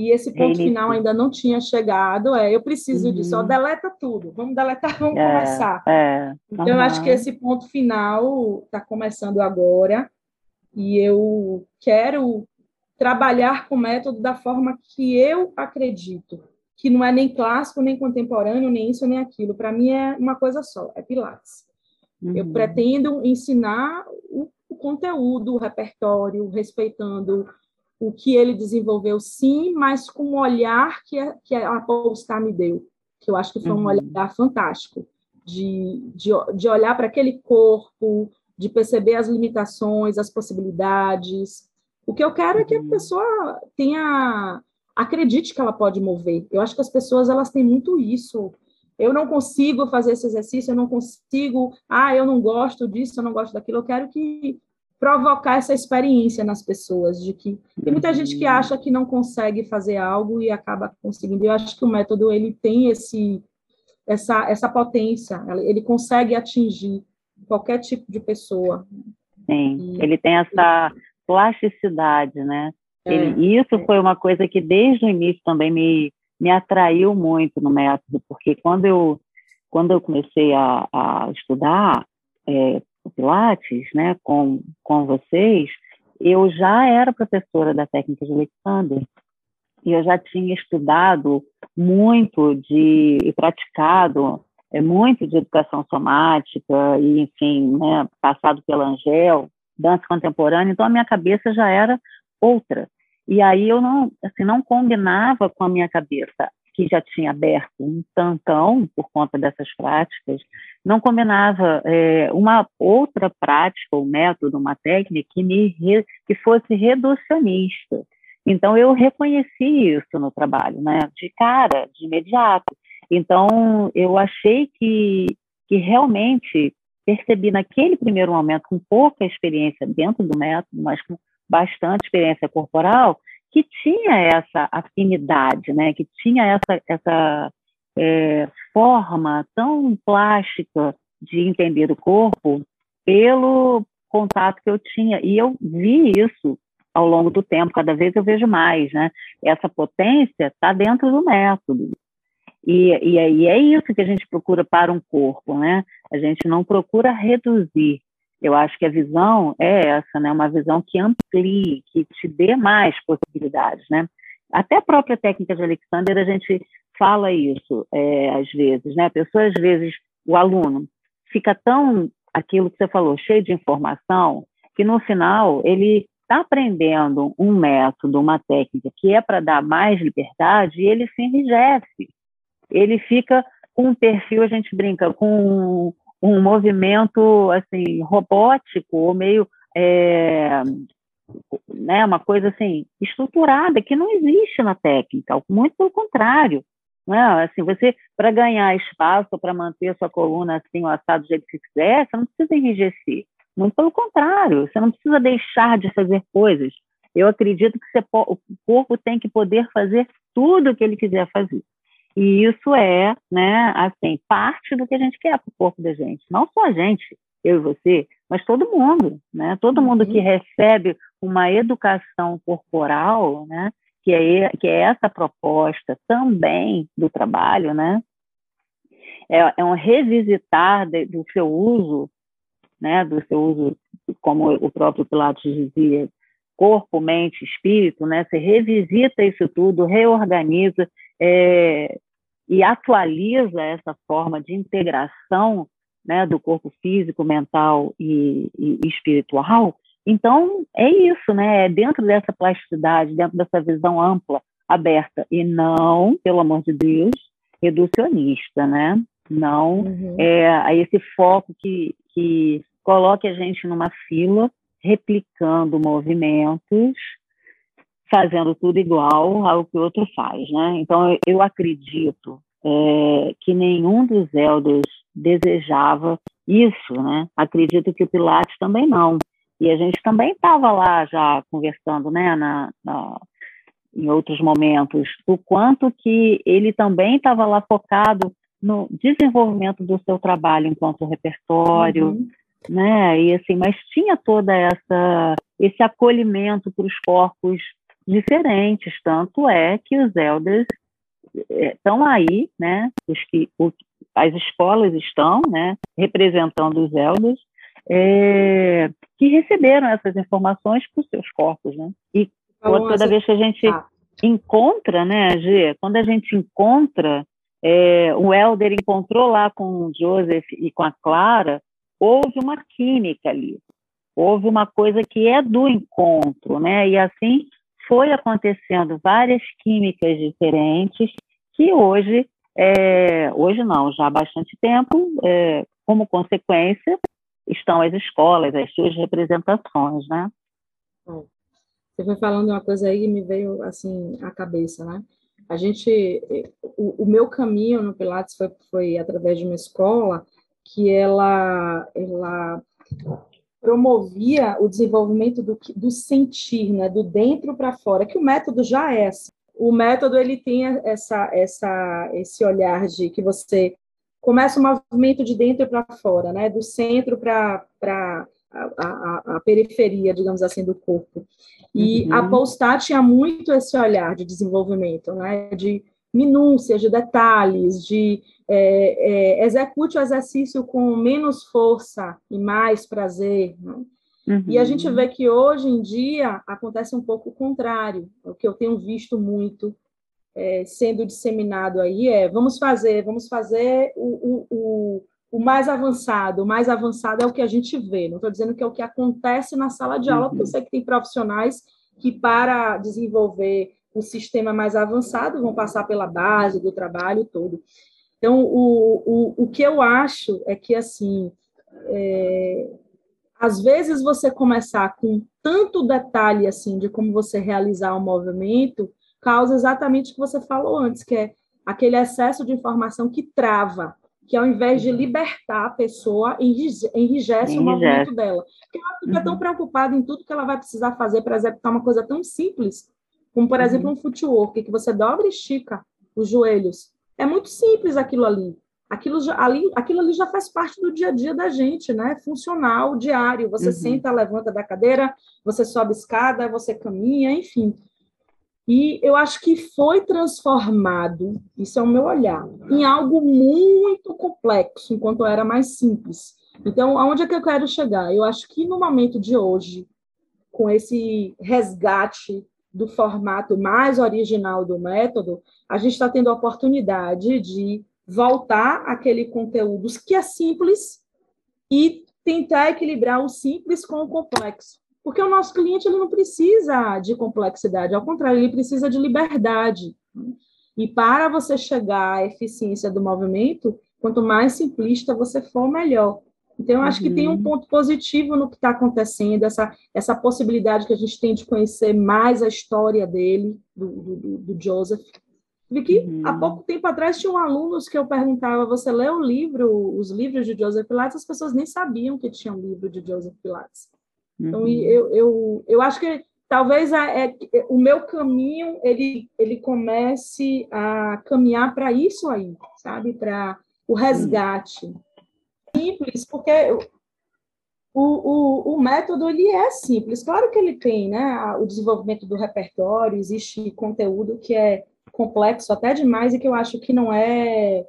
e esse ponto final ainda não tinha chegado. É, eu preciso uhum. disso. Ó, deleta tudo. Vamos deletar, vamos é, começar. É. Então, uhum. eu acho que esse ponto final está começando agora. E eu quero trabalhar com o método da forma que eu acredito, que não é nem clássico, nem contemporâneo, nem isso, nem aquilo. Para mim é uma coisa só, é Pilates. Uhum. Eu pretendo ensinar o, o conteúdo, o repertório, respeitando o que ele desenvolveu, sim, mas com um olhar que, a, que a Polestar me deu, que eu acho que foi um uhum. olhar fantástico, de, de, de olhar para aquele corpo, de perceber as limitações, as possibilidades. O que eu quero é que a uhum. pessoa tenha acredite que ela pode mover. Eu acho que as pessoas elas têm muito isso. Eu não consigo fazer esse exercício, eu não consigo, ah, eu não gosto disso, eu não gosto daquilo. Eu quero que provocar essa experiência nas pessoas de que tem muita gente que acha que não consegue fazer algo e acaba conseguindo. Eu acho que o método ele tem esse essa essa potência, ele consegue atingir qualquer tipo de pessoa. Sim, e, ele tem essa plasticidade, né? É, ele, isso é. foi uma coisa que desde o início também me me atraiu muito no método, porque quando eu quando eu comecei a, a estudar é, o Pilates, né, com, com vocês, eu já era professora da técnica de Alexander. E eu já tinha estudado muito de e praticado é, muito de educação somática e enfim, né, passado pela Angel, dança contemporânea, então a minha cabeça já era outra. E aí eu não, assim, não combinava com a minha cabeça que já tinha aberto um tantão por conta dessas práticas, não combinava é, uma outra prática, um método, uma técnica que, me que fosse reducionista. Então, eu reconheci isso no trabalho, né? de cara, de imediato. Então, eu achei que, que realmente percebi naquele primeiro momento, com pouca experiência dentro do método, mas com bastante experiência corporal, que tinha essa afinidade, né? que tinha essa, essa é, forma tão plástica de entender o corpo pelo contato que eu tinha. E eu vi isso ao longo do tempo, cada vez eu vejo mais. Né? Essa potência está dentro do método. E, e, e é isso que a gente procura para um corpo, né? A gente não procura reduzir, eu acho que a visão é essa, né? Uma visão que amplie, que te dê mais possibilidades, né? até a própria técnica de Alexander, a gente fala isso é, às vezes, né? A pessoa, às vezes, o aluno fica tão, aquilo que você falou, cheio de informação, que no final ele está aprendendo um método, uma técnica que é para dar mais liberdade e ele se enrijece. Ele fica com um perfil, a gente brinca, com um movimento assim robótico ou meio é, né, uma coisa assim estruturada que não existe na técnica, muito pelo contrário. Né? Assim, você para ganhar espaço, para manter sua coluna assim, o assado do jeito que quiser, você não precisa enrijecer. Muito pelo contrário, você não precisa deixar de fazer coisas. Eu acredito que você, o corpo tem que poder fazer tudo o que ele quiser fazer. E isso é, né, assim, parte do que a gente quer para o corpo da gente. Não só a gente, eu e você, mas todo mundo, né? Todo mundo que uhum. recebe uma educação corporal, né? Que é, que é essa proposta também do trabalho, né? É, é um revisitar de, do seu uso, né? Do seu uso, como o próprio Pilates dizia, corpo, mente, espírito, né? Você revisita isso tudo, reorganiza é, e atualiza essa forma de integração né, do corpo físico, mental e, e, espiritual. Então, é isso, né? É dentro dessa plasticidade, dentro dessa visão ampla, aberta, e não, pelo amor de Deus, reducionista, né? Não uhum. é esse foco que, que coloque a gente numa fila, replicando movimentos, fazendo tudo igual ao que o outro faz, né? Então, eu acredito é, que nenhum dos elders desejava isso, né? Acredito que o Pilates também não. E a gente também estava lá já conversando, né, na, na, em outros momentos, o quanto que ele também estava lá focado no desenvolvimento do seu trabalho enquanto repertório, uhum. né? E assim, mas tinha toda essa esse acolhimento para os corpos diferentes, tanto é que os elders estão aí, né? Os que o, as escolas estão, né? Representando os elders, é, que receberam essas informações para os seus corpos, né? E toda vez que a gente ah. encontra, né, Gê, quando a gente encontra, é, o Helder encontrou lá com o Joseph e com a Clara, houve uma química ali, houve uma coisa que é do encontro, né? E assim foi acontecendo várias químicas diferentes que hoje, é, hoje não, já há bastante tempo, é, como consequência, estão as escolas, as suas representações, né? Você foi falando uma coisa aí que me veio assim à cabeça, né? A gente, o, o meu caminho no Pilates foi, foi através de uma escola que ela, ela promovia o desenvolvimento do, do sentir, né, do dentro para fora, que o método já é assim. O método ele tem essa, essa, esse olhar de que você começa o movimento de dentro para fora, né, do centro para a, a, a, periferia, digamos assim, do corpo. E uhum. a Polestar tinha muito esse olhar de desenvolvimento, né, de minúcias, de detalhes, de é, é, execute o exercício com menos força e mais prazer. Né? Uhum. E a gente uhum. vê que hoje em dia acontece um pouco o contrário, o que eu tenho visto muito é, sendo disseminado aí é vamos fazer, vamos fazer o, o, o, o, mais avançado, o mais avançado é o que a gente vê, não estou dizendo que é o que acontece na sala de aula, uhum. porque eu sei que tem profissionais que para desenvolver o sistema mais avançado, vão passar pela base do trabalho todo. Então, o, o, o que eu acho é que, assim, é, às vezes você começar com tanto detalhe, assim, de como você realizar o um movimento, causa exatamente o que você falou antes, que é aquele excesso de informação que trava, que ao invés de libertar a pessoa, enrijece, enrijece o movimento dela. Porque ela fica uhum. tão preocupada em tudo que ela vai precisar fazer para executar uma coisa tão simples, como, por uhum. exemplo, um footwork, que você dobra e estica os joelhos. É muito simples aquilo ali. Aquilo, já, ali, aquilo ali já faz parte do dia a dia da gente, né? Funcional, diário. Você uhum. senta, levanta da cadeira, você sobe escada, você caminha, enfim. E eu acho que foi transformado, isso é o meu olhar, em algo muito complexo, enquanto era mais simples. Então, aonde é que eu quero chegar? Eu acho que no momento de hoje, com esse resgate do formato mais original do método, a gente está tendo a oportunidade de voltar aquele conteúdo que é simples e tentar equilibrar o simples com o complexo. Porque o nosso cliente ele não precisa de complexidade, ao contrário, ele precisa de liberdade. E para você chegar à eficiência do movimento, quanto mais simplista você for, melhor. Então, eu acho uhum. que tem um uhum. ponto positivo no que está acontecendo, essa, essa possibilidade que a gente tem de conhecer mais a história dele, do, do, do Joseph. Vi que uhum. há pouco tempo atrás tinham alunos que eu perguntava: você leu o livro, os livros de Joseph Pilates? As pessoas nem sabiam que tinha um livro de Joseph Pilates. Então, uhum. eu, eu, eu acho que talvez a, é, o meu caminho ele, ele comece a caminhar para isso aí, sabe? Para o resgate simples, porque o, o, o método ele é simples. Claro que ele tem né, o desenvolvimento do repertório, existe conteúdo que é complexo até demais e que eu acho que não é,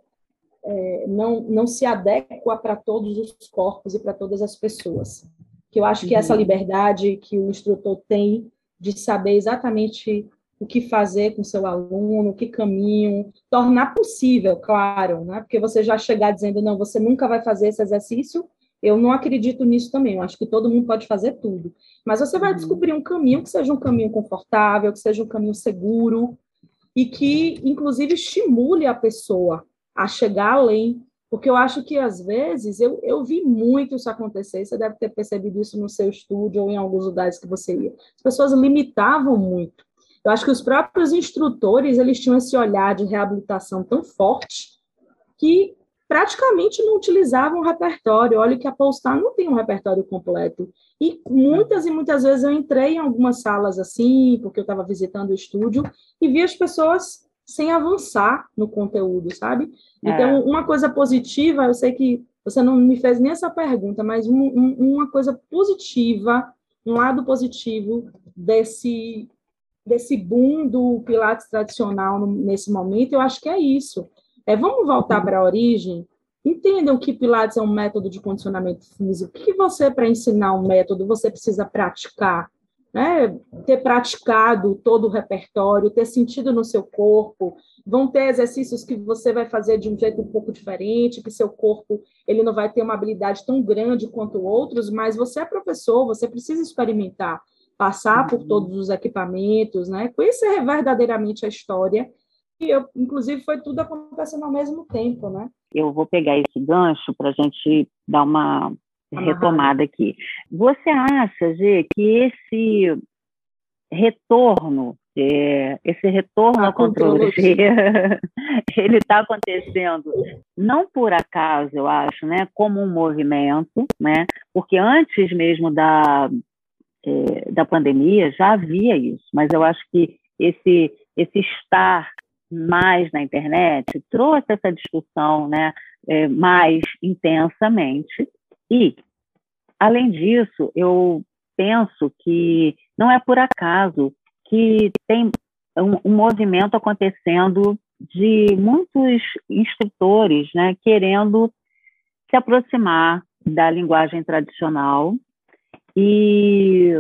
é não, não se adequa para todos os corpos e para todas as pessoas. Que eu acho que essa uhum. liberdade que o instrutor tem de saber exatamente o que fazer com seu aluno, que caminho, tornar possível, claro, né? Porque você já chegar dizendo, não, você nunca vai fazer esse exercício, eu não acredito nisso também, eu acho que todo mundo pode fazer tudo. Mas você vai uhum. descobrir um caminho que seja um caminho confortável, que seja um caminho seguro, e que, inclusive, estimule a pessoa a chegar além. Porque eu acho que, às vezes, eu, eu vi muito isso acontecer, você deve ter percebido isso no seu estúdio ou em alguns lugares que você ia. As pessoas limitavam muito. Eu acho que os próprios instrutores eles tinham esse olhar de reabilitação tão forte que praticamente não utilizavam o repertório. Olha que a Polestar não tem um repertório completo. E muitas e muitas vezes eu entrei em algumas salas assim, porque eu estava visitando o estúdio, e vi as pessoas sem avançar no conteúdo, sabe? Então, é. uma coisa positiva, eu sei que você não me fez nem essa pergunta, mas um, um, uma coisa positiva, um lado positivo desse desse boom do Pilates tradicional nesse momento, eu acho que é isso. É, vamos voltar para a origem. Entendam que Pilates é um método de condicionamento físico. O que você, para ensinar um método, você precisa praticar? Né? Ter praticado todo o repertório, ter sentido no seu corpo. Vão ter exercícios que você vai fazer de um jeito um pouco diferente, que seu corpo ele não vai ter uma habilidade tão grande quanto outros, mas você é professor, você precisa experimentar passar por uhum. todos os equipamentos, né? Conhecer verdadeiramente a história. E eu, inclusive, foi tudo acontecendo ao mesmo tempo, né? Eu vou pegar esse gancho para a gente dar uma retomada aqui. Você acha, Gê, que esse retorno, é, esse retorno ao controle ele está acontecendo não por acaso, eu acho, né, como um movimento, né, porque antes mesmo da, é, da pandemia já havia isso, mas eu acho que esse, esse estar mais na internet trouxe essa discussão né, é, mais intensamente. E, além disso, eu penso que não é por acaso que tem um, um movimento acontecendo de muitos instrutores né, querendo se aproximar da linguagem tradicional e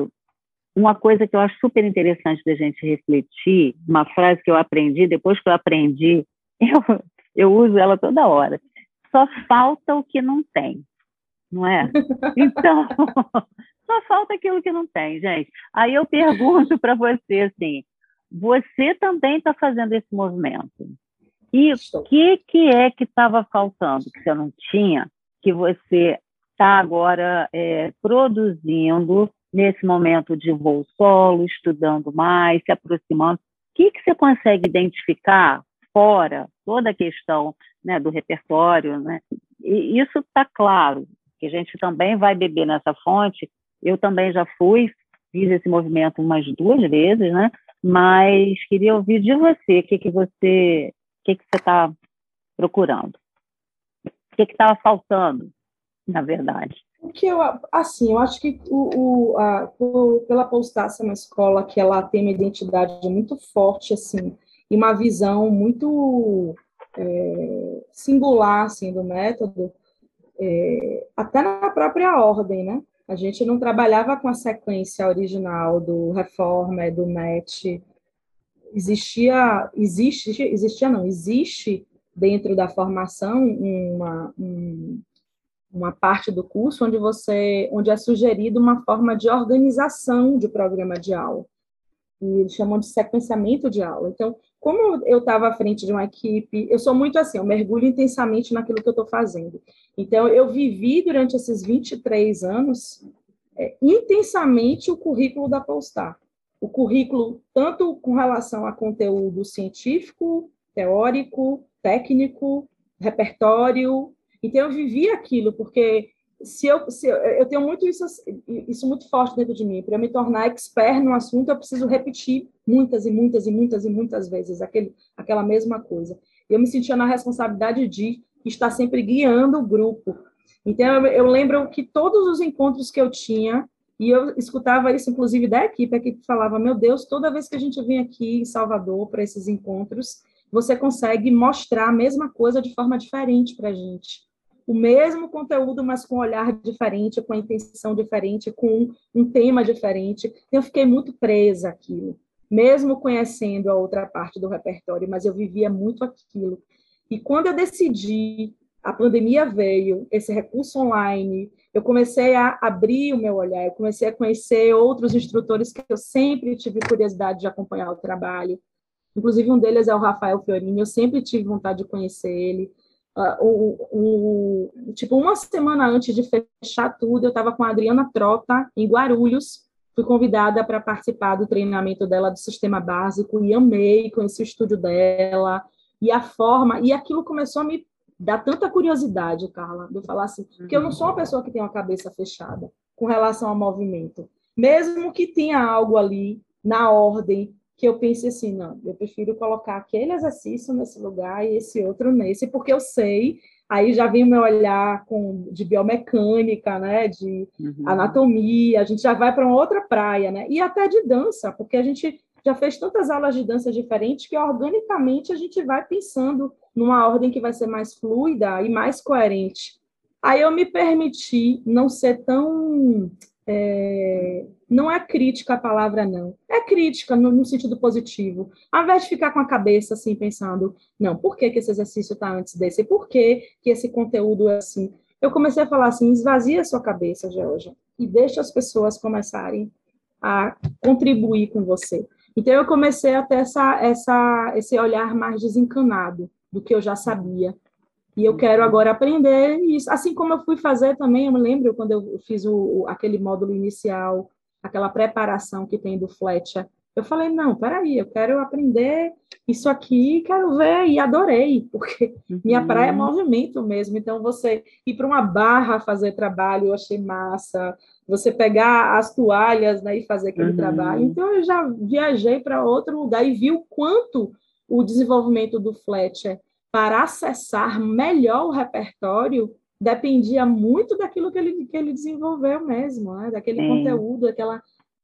uma coisa que eu acho super interessante da gente refletir, uma frase que eu aprendi, depois que eu aprendi, eu, eu uso ela toda hora. Só falta o que não tem, não é? Então, só falta aquilo que não tem, gente. Aí eu pergunto para você assim, você também está fazendo esse movimento. E o que, que é que estava faltando, que você não tinha, que você está agora é, produzindo nesse momento de voo solo, estudando mais, se aproximando. O que, que você consegue identificar fora toda a questão né, do repertório? Né? E isso está claro, que a gente também vai beber nessa fonte. Eu também já fui, fiz esse movimento umas duas vezes, né? mas queria ouvir de você o que, que você o que, que você está procurando. O que estava faltando na verdade. Que eu, assim, eu acho que o, o a, pela Postar ser uma escola que ela tem uma identidade muito forte, assim, e uma visão muito é, singular, assim, do método, é, até na própria ordem, né? A gente não trabalhava com a sequência original do Reforma, do MET. Existia, existe, existia não, existe dentro da formação uma, um, uma parte do curso onde você, onde é sugerido uma forma de organização de programa de aula. E eles chamam de sequenciamento de aula. Então, como eu estava à frente de uma equipe, eu sou muito assim, eu mergulho intensamente naquilo que eu estou fazendo. Então, eu vivi durante esses 23 anos é, intensamente o currículo da Polestar. O currículo, tanto com relação a conteúdo científico, teórico, técnico, repertório. Então, eu vivi aquilo, porque se eu, se eu, eu tenho muito isso, isso muito forte dentro de mim. Para me tornar expert no assunto, eu preciso repetir muitas e muitas e muitas e muitas vezes aquele, aquela mesma coisa. Eu me sentia na responsabilidade de estar sempre guiando o grupo. Então, eu, eu lembro que todos os encontros que eu tinha, e eu escutava isso, inclusive, da equipe, a equipe falava, meu Deus, toda vez que a gente vem aqui em Salvador para esses encontros, você consegue mostrar a mesma coisa de forma diferente para a gente. O mesmo conteúdo, mas com um olhar diferente, com a intenção diferente, com um tema diferente. Eu fiquei muito presa aquilo, mesmo conhecendo a outra parte do repertório, mas eu vivia muito aquilo. E quando eu decidi, a pandemia veio, esse recurso online, eu comecei a abrir o meu olhar, eu comecei a conhecer outros instrutores que eu sempre tive curiosidade de acompanhar o trabalho. Inclusive, um deles é o Rafael Fiorini, eu sempre tive vontade de conhecer ele. Uh, tipo, uma semana antes de fechar tudo, eu estava com a Adriana Trota, em Guarulhos, fui convidada para participar do treinamento dela do sistema básico e amei, conheci o estúdio dela e a forma, e aquilo começou a me dar tanta curiosidade, Carla, de eu falar assim, porque eu não sou uma pessoa que tem uma cabeça fechada com relação ao movimento, mesmo que tenha algo ali na ordem, que eu pense assim, não, eu prefiro colocar aquele exercício nesse lugar e esse outro nesse, porque eu sei, aí já vem o meu olhar com, de biomecânica, né, de uhum. anatomia, a gente já vai para uma outra praia, né, e até de dança, porque a gente já fez tantas aulas de dança diferentes que organicamente a gente vai pensando numa ordem que vai ser mais fluida e mais coerente. Aí eu me permiti não ser tão é, não é crítica a palavra, não. É crítica no, no, sentido positivo. Ao invés de ficar com a cabeça assim, pensando, não, por que, que esse exercício está antes desse? Por que, que esse conteúdo é assim? Eu comecei a falar assim, esvazia a sua cabeça, Georgia, e deixa as pessoas começarem a contribuir com você. Então, eu comecei a ter essa, essa, esse olhar mais desencanado do que eu já sabia. E eu quero agora aprender isso. Assim como eu fui fazer também, eu me lembro quando eu fiz o, aquele módulo inicial, aquela preparação que tem do Fletcher. Eu falei, não, peraí, eu quero aprender isso aqui, quero ver, e adorei, porque uhum. minha praia é movimento mesmo. Então, você ir para uma barra fazer trabalho, eu achei massa. Você pegar as toalhas né, e fazer aquele uhum. trabalho. Então, eu já viajei para outro lugar e vi o quanto o desenvolvimento do Fletcher para acessar melhor o repertório dependia muito daquilo que ele, que ele desenvolveu mesmo, né? daquele Sim. conteúdo, daquela,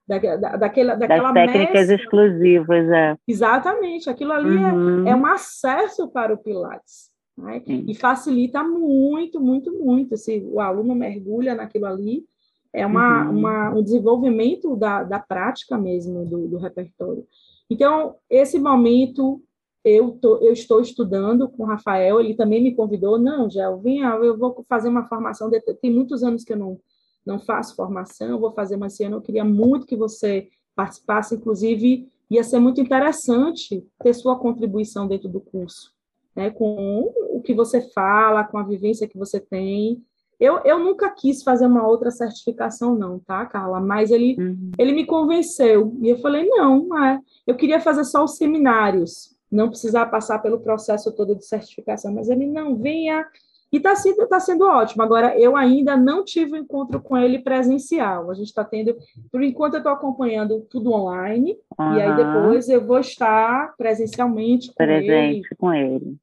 da, da, daquela, daquela Das técnicas mescla. exclusivas, é. Exatamente, aquilo ali é, uhum. é, é, um acesso para o Pilates. Né? E facilita muito, muito, muito. Se o aluno mergulha naquilo ali, é uma, uhum. uma, um desenvolvimento da, da prática mesmo do, do repertório. Então, esse momento eu, tô, eu estou estudando com o Rafael, ele também me convidou, não, Gel, venha, eu vou fazer uma formação, de, tem muitos anos que eu não, não faço formação, eu vou fazer uma ano, eu queria muito que você participasse, inclusive, ia ser muito interessante ter sua contribuição dentro do curso, né, com o que você fala, com a vivência que você tem, eu, eu nunca quis fazer uma outra certificação, não, tá, Carla? Mas ele, uhum. ele me convenceu. E eu falei, não, é. eu queria fazer só os seminários não precisar passar pelo processo todo de certificação, mas ele não venha e está sendo, tá sendo ótimo. Agora, eu ainda não tive um encontro com ele presencial. A gente está tendo, por enquanto, eu estou acompanhando tudo online, uhum. e aí depois eu vou estar presencialmente com Presente ele. com ele.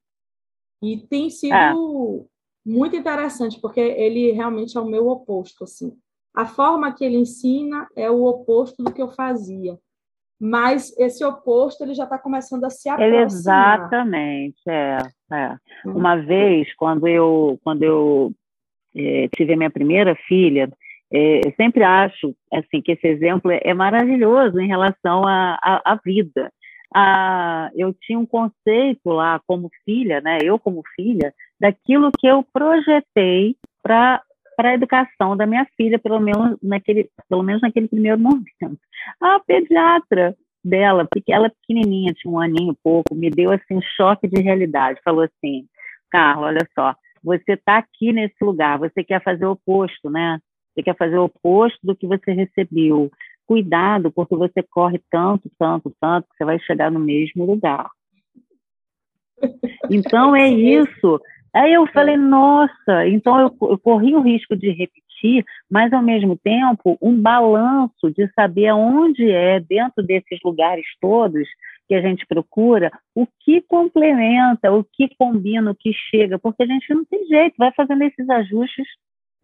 E tem sido é. muito interessante, porque ele realmente é o meu oposto. Assim. A forma que ele ensina é o oposto do que eu fazia mas esse oposto ele já está começando a se aproximar. Exatamente, é. é. Uma vez, quando eu, quando eu é, tive a minha primeira filha, é, eu sempre acho assim que esse exemplo é, maravilhoso em relação à, vida. Ah, eu tinha um conceito lá como filha, né? Eu como filha, daquilo que eu projetei para para a educação da minha filha, pelo menos naquele, pelo menos naquele primeiro momento. A pediatra dela, porque ela é pequenininha, tinha um aninho e pouco, me deu assim um choque de realidade. Falou assim, Carla, olha só, você está aqui nesse lugar, você quer fazer o oposto, né? Você quer fazer o oposto do que você recebeu. Cuidado, porque você corre tanto, tanto, tanto, que você vai chegar no mesmo lugar. Então é isso. Aí eu falei, nossa, então eu, eu, corri o risco de repetir, mas ao mesmo tempo um balanço de saber aonde é, dentro desses lugares todos que a gente procura, o que complementa, o que combina, o que chega, porque a gente não tem jeito, vai fazendo esses ajustes,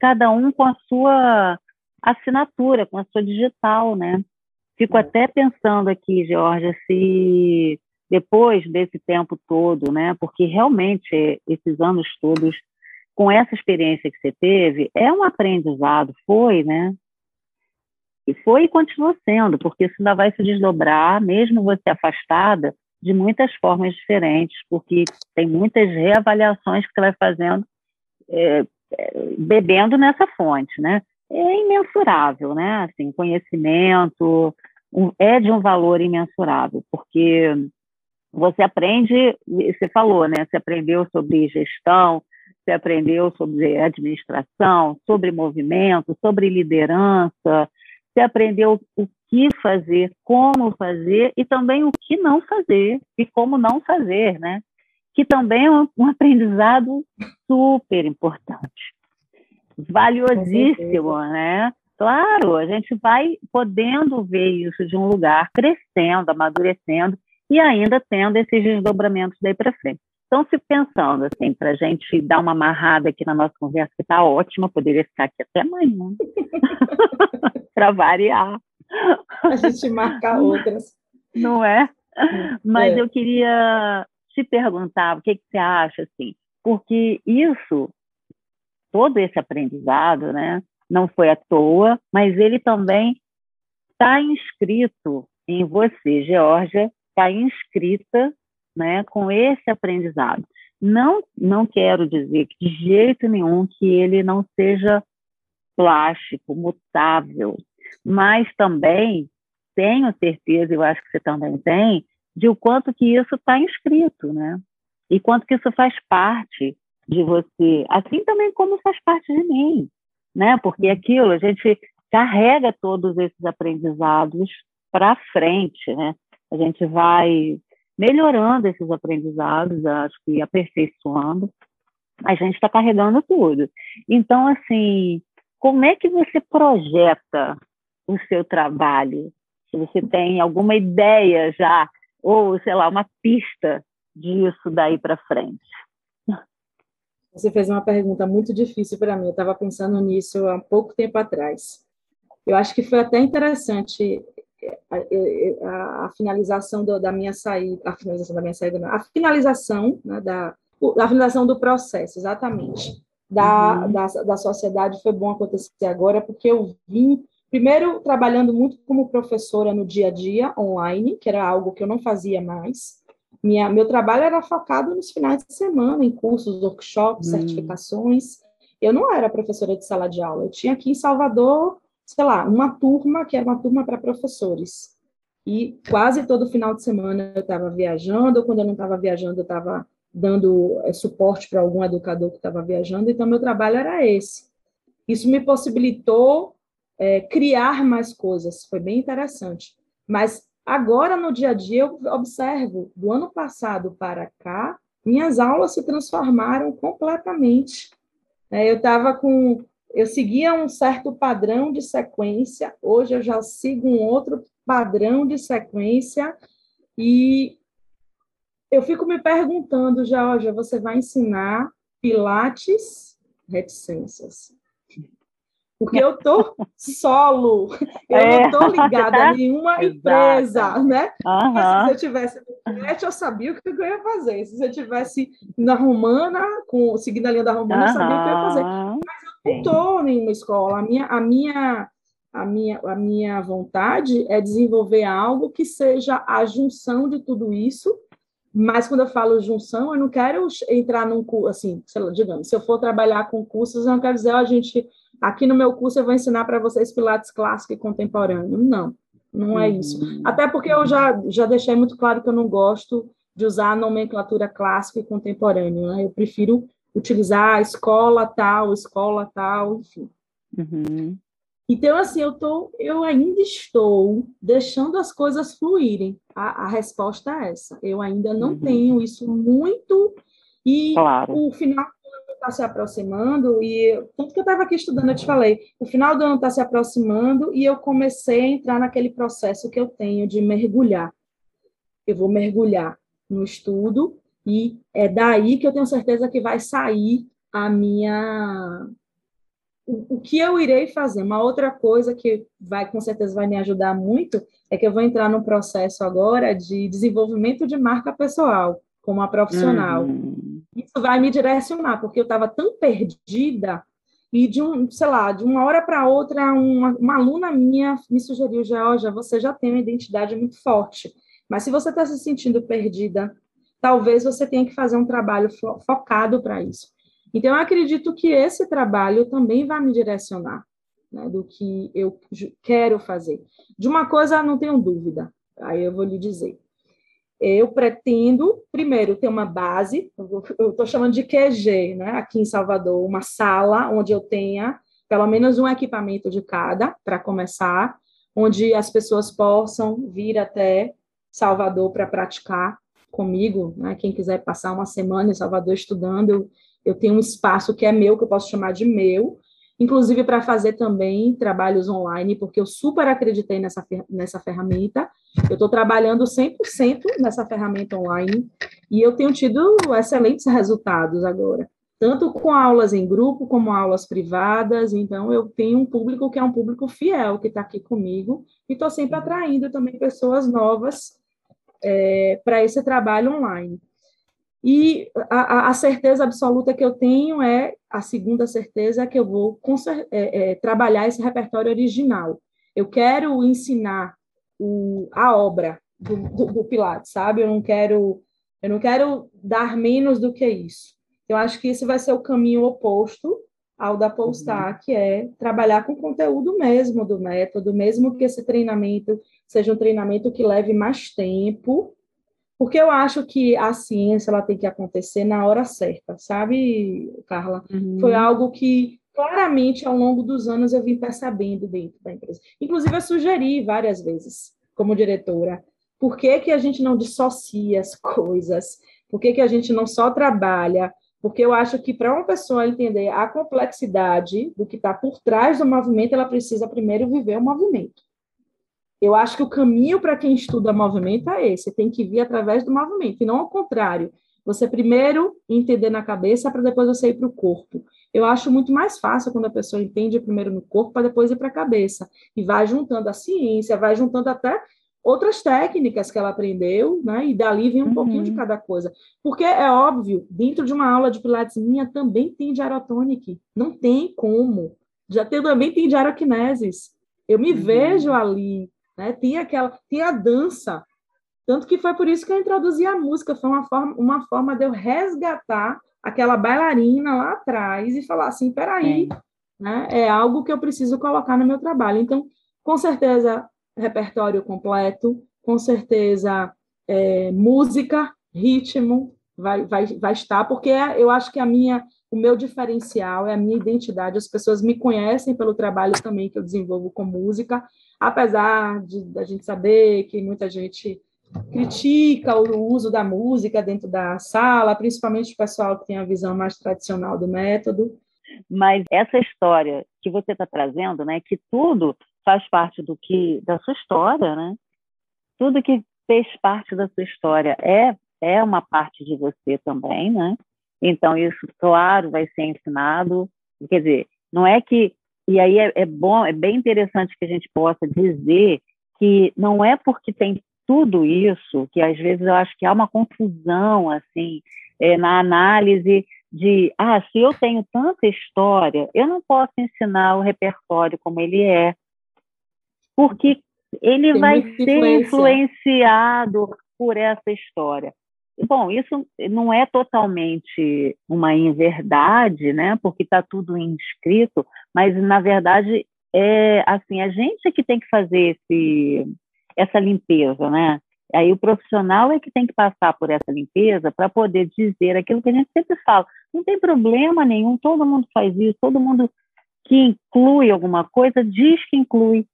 cada um com a sua assinatura, com a sua digital, né? Fico é. até pensando aqui, Georgia, se depois desse tempo todo, né? Porque realmente esses anos todos, com essa experiência que você teve, é um aprendizado, foi, né? E foi e continua sendo, porque isso ainda vai se desdobrar, mesmo você afastada, de muitas formas diferentes, porque tem muitas reavaliações que você vai fazendo, é, é, bebendo nessa fonte, né? É imensurável, né? Assim, conhecimento um, é de um valor imensurável, porque você aprende, você falou, né? Você aprendeu sobre gestão, você aprendeu sobre administração, sobre movimento, sobre liderança, você aprendeu o que fazer, como fazer e também o que não fazer e como não fazer, né? Que também é um, aprendizado super importante, valiosíssimo, né? Claro, a gente vai podendo ver isso de um lugar crescendo, amadurecendo e ainda tendo esses desdobramentos daí para frente. Então, se pensando assim, para a gente dar uma amarrada aqui na nossa conversa, que está ótima, poderia ficar aqui até amanhã, para variar. A gente marca outras. Não é? Mas é. eu queria te perguntar o que, que você acha, assim, porque isso, todo esse aprendizado, né, não foi à toa, mas ele também está inscrito em você, Georgia, está inscrita né, com esse aprendizado. Não, não quero dizer que de jeito nenhum que ele não seja plástico, mutável, mas também tenho certeza, eu acho que você também tem, de o quanto que isso está inscrito, né? E quanto que isso faz parte de você, assim também como faz parte de mim, né? Porque aquilo a gente carrega todos esses aprendizados para frente, né? A gente vai melhorando esses aprendizados, acho que aperfeiçoando, a gente está carregando tudo. Então, assim, como é que você projeta o seu trabalho? Se você tem alguma ideia já, ou, sei lá, uma pista disso daí para frente. Você fez uma pergunta muito difícil para mim, eu estava pensando nisso há pouco tempo atrás. Eu acho que foi até interessante a, a finalização do, da minha saída, a finalização da minha saída, a finalização né, da a finalização do processo, exatamente, da, uhum. da, da sociedade foi bom acontecer agora, porque eu vim, primeiro, trabalhando muito como professora no dia a dia, online, que era algo que eu não fazia mais. Minha, meu trabalho era focado nos finais de semana, em cursos, workshops, uhum. certificações. Eu não era professora de sala de aula, eu tinha aqui em Salvador sei lá, uma turma que era uma turma para professores. E quase todo final de semana eu estava viajando, ou quando eu não estava viajando, eu estava dando é, suporte para algum educador que estava viajando, então meu trabalho era esse. Isso me possibilitou é, criar mais coisas, foi bem interessante. Mas agora, no dia a dia, eu observo, do ano passado para cá, minhas aulas se transformaram completamente. É, eu estava com eu seguia um certo padrão de sequência, hoje eu já sigo um outro padrão de sequência e eu fico me perguntando, Georgia, você vai ensinar Pilates reticências? Porque eu tô solo, eu é, não tô ligada tá... a nenhuma empresa, né? Uhum. se eu tivesse no eu sabia o que eu ia fazer. Se eu tivesse na Romana, com, seguindo a linha da Romana, uhum. eu sabia o que eu ia fazer. Mas não estou em uma escola. A minha, a minha a minha, a minha vontade é desenvolver algo que seja a junção de tudo isso, mas quando eu falo junção, eu não quero entrar num curso, assim, lá, digamos, se eu for trabalhar com cursos, eu não quero dizer, ó, oh, gente, aqui no meu curso eu vou ensinar para vocês Pilates clássico e contemporâneo. Não, não é isso. Uhum. Até porque eu já, já deixei muito claro que eu não gosto de usar a nomenclatura clássico e contemporâneo, né? Eu prefiro utilizar escola tal, escola tal, enfim. Uhum. Então, assim, eu, tô, eu ainda estou deixando as coisas fluírem. A, a resposta é essa. Eu ainda não uhum. tenho isso muito. E claro. o final do ano está se aproximando, e tanto que eu estava aqui estudando, eu te falei, o final do ano está se aproximando e eu comecei a entrar naquele processo que eu tenho de mergulhar. Eu vou mergulhar no estudo, e é daí que eu tenho certeza que vai sair a minha o, que eu irei fazer. Uma outra coisa que vai com certeza vai me ajudar muito é que eu vou entrar num processo agora de desenvolvimento de marca pessoal como uma profissional. Uhum. Isso vai me direcionar, porque eu estava tão perdida e de um, sei lá, de uma hora para outra, uma, uma, aluna minha me sugeriu, Georgia, você já tem uma identidade muito forte, mas se você está se sentindo perdida, talvez você tenha que fazer um trabalho focado para isso. Então, eu acredito que esse trabalho também vai me direcionar né, do que eu quero fazer. De uma coisa, não tenho dúvida, aí eu vou lhe dizer. Eu pretendo, primeiro, ter uma base, eu estou chamando de QG, né, aqui em Salvador, uma sala onde eu tenha pelo menos um equipamento de cada, para começar, onde as pessoas possam vir até Salvador para praticar comigo, né? Quem quiser passar uma semana em Salvador estudando, eu, eu tenho um espaço que é meu, que eu posso chamar de meu, inclusive para fazer também trabalhos online, porque eu super acreditei nessa, nessa ferramenta. Eu estou trabalhando 100% nessa ferramenta online e eu tenho tido excelentes resultados agora, tanto com aulas em grupo como aulas privadas. Então, eu tenho um público que é um público fiel, que está aqui comigo, e estou sempre atraindo também pessoas novas é, para esse trabalho online. E a, a, certeza absoluta que eu tenho é, a segunda certeza é que eu vou é, é, trabalhar esse repertório original. Eu quero ensinar o, a obra do, do, do, Pilates, sabe? Eu não quero eu não quero dar menos do que isso. Eu acho que esse vai ser o caminho oposto ao da Polestar, uhum. que é trabalhar com conteúdo mesmo do método, mesmo que esse treinamento seja um treinamento que leve mais tempo, porque eu acho que a ciência ela tem que acontecer na hora certa, sabe, Carla? Uhum. Foi algo que claramente ao longo dos anos eu vim percebendo dentro da empresa. Inclusive eu sugeri várias vezes como diretora, por que, que a gente não dissocia as coisas? Por que, que a gente não só trabalha? Porque eu acho que para uma pessoa entender a complexidade do que está por trás do movimento, ela precisa primeiro viver o movimento. Eu acho que o caminho para quem estuda movimento é esse, tem que vir através do movimento, e não ao contrário. Você primeiro entender na cabeça para depois você ir para o corpo. Eu acho muito mais fácil quando a pessoa entende primeiro no corpo para depois ir para a cabeça. E vai juntando a ciência, vai juntando até outras técnicas que ela aprendeu, né? E dali vem um uhum. pouquinho de cada coisa. Porque é óbvio, dentro de uma aula de Pilates minha também tem gyrotonic. Não tem como. Já tem, também tem gyrokinesis. Eu me uhum. vejo ali né? Tinha aquela, tinha a dança, tanto que foi por isso que eu introduzi a música, foi uma forma, uma forma de eu resgatar aquela bailarina lá atrás e falar assim, peraí, é. Né? é algo que eu preciso colocar no meu trabalho. Então, com certeza, repertório completo, com certeza, é, música, ritmo, vai, vai, vai estar, porque eu acho que a minha, o meu diferencial é a minha identidade, as pessoas me conhecem pelo trabalho também que eu desenvolvo com música, apesar de a gente saber que muita gente critica o uso da música dentro da sala, principalmente o pessoal que tem a visão mais tradicional do método. Mas essa história que você está trazendo, né, que tudo faz parte do que da sua história, né? Tudo que fez parte da sua história é é uma parte de você também, né? Então isso, claro, vai ser ensinado. Quer dizer, não é que e aí é, é bom, é bem interessante que a gente possa dizer que não é porque tem tudo isso que às vezes eu acho que há uma confusão assim é, na análise de, ah, se eu tenho tanta história, eu não posso ensinar o repertório como ele é, porque ele Tem vai ser influenciado por essa história. Bom, isso não é totalmente uma inverdade, né? Porque está tudo inscrito, mas na verdade é assim a gente é que tem que fazer esse, essa limpeza, né? Aí o profissional é que tem que passar por essa limpeza para poder dizer aquilo que a gente sempre fala. Não tem problema nenhum, todo mundo faz isso, todo mundo que inclui alguma coisa diz que inclui.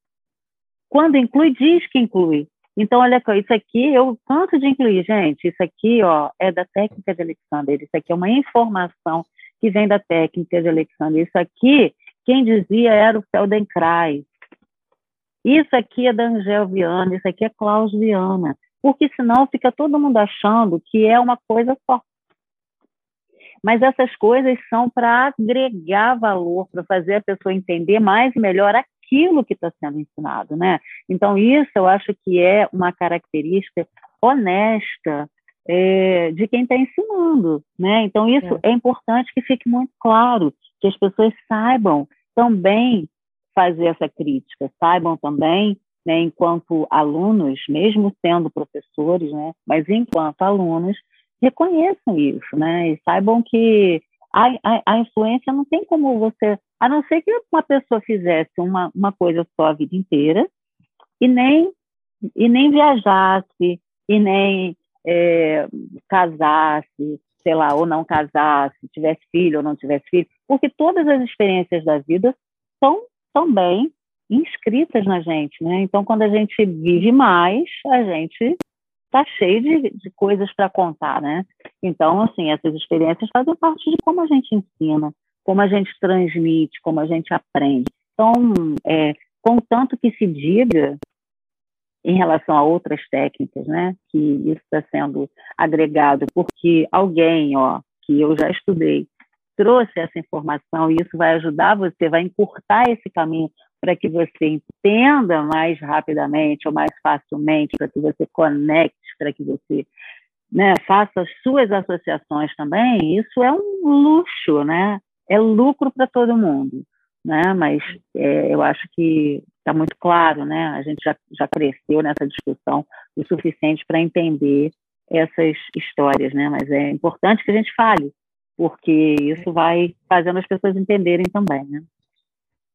Quando inclui, diz que inclui. Então, olha aqui, isso aqui eu canso de incluir, gente. Isso aqui, ó, é da técnica de Alexander. Isso aqui é uma informação que vem da técnica de Alexander. Isso aqui, quem dizia era o Feldenkrais. Isso aqui é da Angel Viana, isso aqui é Klaus Viana porque senão fica todo mundo achando que é uma coisa só. Mas essas coisas são para agregar valor, para fazer a pessoa entender mais e melhor aquilo que está sendo ensinado, né? Então isso eu acho que é uma característica honesta é, de quem está ensinando, né? Então isso é. é importante que fique muito claro, que as pessoas saibam também fazer essa crítica, saibam também né, enquanto alunos, mesmo sendo professores, né, mas enquanto alunos, reconheçam isso, né, e saibam que a, a, a, influência não tem como você, a não ser que uma pessoa fizesse uma, uma coisa só a vida inteira e nem, e nem viajasse, e nem é, casasse, sei lá, ou não casasse, tivesse filho ou não tivesse filho, porque todas as experiências da vida são também inscritas na gente, né? Então, quando a gente vive mais, a gente está cheio de, de coisas para contar, né? Então, assim, essas experiências fazem parte de como a gente ensina, como a gente transmite, como a gente aprende. Então, é, contanto que se diga em relação a outras técnicas, né, que isso está sendo agregado porque alguém, ó, que eu já estudei, trouxe essa informação e isso vai ajudar você, vai encurtar esse caminho para que você entenda mais rapidamente ou mais facilmente, para que você conecte, para que você né, faça as suas associações também, isso é um luxo, né? É lucro para todo mundo, né? Mas é, eu acho que está muito claro, né? A gente já, já cresceu nessa discussão o suficiente para entender essas histórias, né? Mas é importante que a gente fale, porque isso vai fazendo as pessoas entenderem também, né?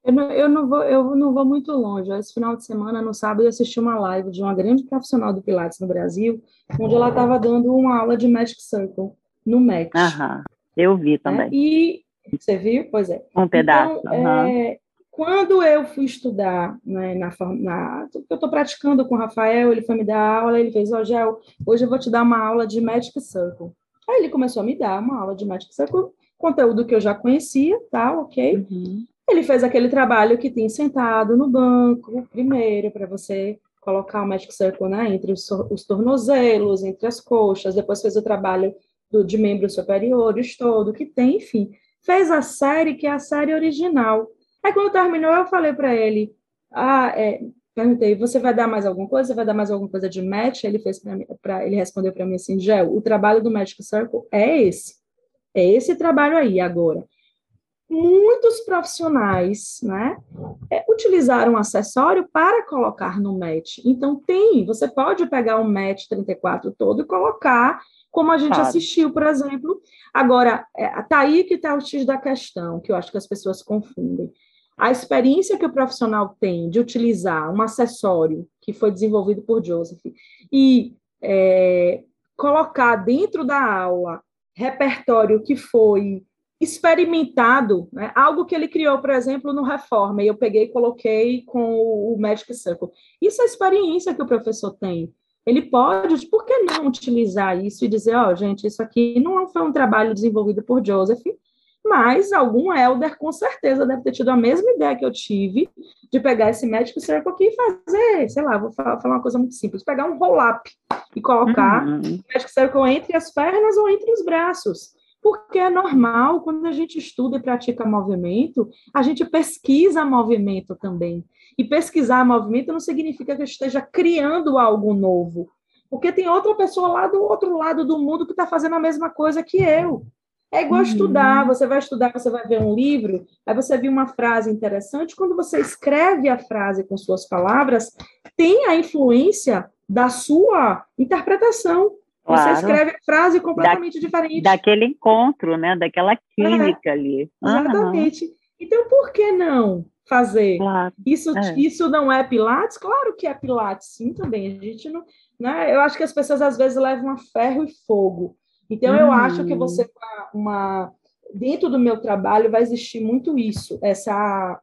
Eu não, eu não, vou, eu não vou muito longe. Esse final de semana, no sábado, eu assisti uma live de uma grande profissional do Pilates no Brasil, onde ela estava dando uma aula de Magic Circle no MEC. Aham, eu vi também. É, e você viu? Pois é. Um pedaço. Então, é, quando eu fui estudar né, na, na eu estou praticando com o Rafael, ele foi me dar aula, ele fez, ó, oh, Gel, hoje eu vou te dar uma aula de Magic Circle. Aí ele começou a me dar uma aula de Magic Circle, conteúdo que eu já conhecia, tá, ok? Uhum. Ele fez aquele trabalho que tem sentado no banco, primeiro, para você colocar o Magic Circle né, entre os, os, tornozelos, entre as coxas, depois fez o trabalho do, de membros superiores todo, que tem, enfim. Fez a série, que é a série original. Aí, quando terminou, eu falei para ele, ah, é, perguntei, você vai dar mais alguma coisa? Você vai dar mais alguma coisa de match? Ele fez para ele respondeu para mim assim, Gel, o trabalho do Magic Circle é esse. É esse trabalho aí agora muitos profissionais né, é, utilizaram um acessório para colocar no match. Então, tem, você pode pegar o match 34 todo e colocar, como a gente claro. assistiu, por exemplo. Agora, é, tá aí que está o X da questão, que eu acho que as pessoas confundem. A experiência que o profissional tem de utilizar um acessório que foi desenvolvido por Joseph e é, colocar dentro da aula repertório que foi experimentado, né? algo que ele criou, por exemplo, no Reforma, e eu peguei e coloquei com o Magic Circle. Isso é experiência que o professor tem. Ele pode, por que não utilizar isso e dizer, ó, oh, gente, isso aqui não foi um trabalho desenvolvido por Joseph, mas algum elder com certeza deve ter tido a mesma ideia que eu tive de pegar esse Magic Circle aqui e fazer, sei lá, vou falar, falar uma coisa muito simples, pegar um roll-up e colocar uhum. o Magic Circle entre as pernas ou entre os braços porque é normal, quando a gente estuda e pratica movimento, a gente pesquisa movimento também. E pesquisar movimento não significa que eu esteja criando algo novo, porque tem outra pessoa lá do outro lado do mundo que está fazendo a mesma coisa que eu. É igual uhum. estudar, você vai estudar, você vai ver um livro, aí você viu uma frase interessante, quando você escreve a frase com suas palavras, tem a influência da sua interpretação. Claro. Você escreve frase completamente da, diferente. Daquele encontro, né? Daquela química é, ali. Exatamente. Uhum. Então, por que não fazer? Claro. Isso, é. isso não é Pilates? Claro que é Pilates, sim, também. A gente não. Né? Eu acho que as pessoas às vezes levam a ferro e fogo. Então, eu acho que você, uma, uma, dentro do meu trabalho, vai existir muito isso, essa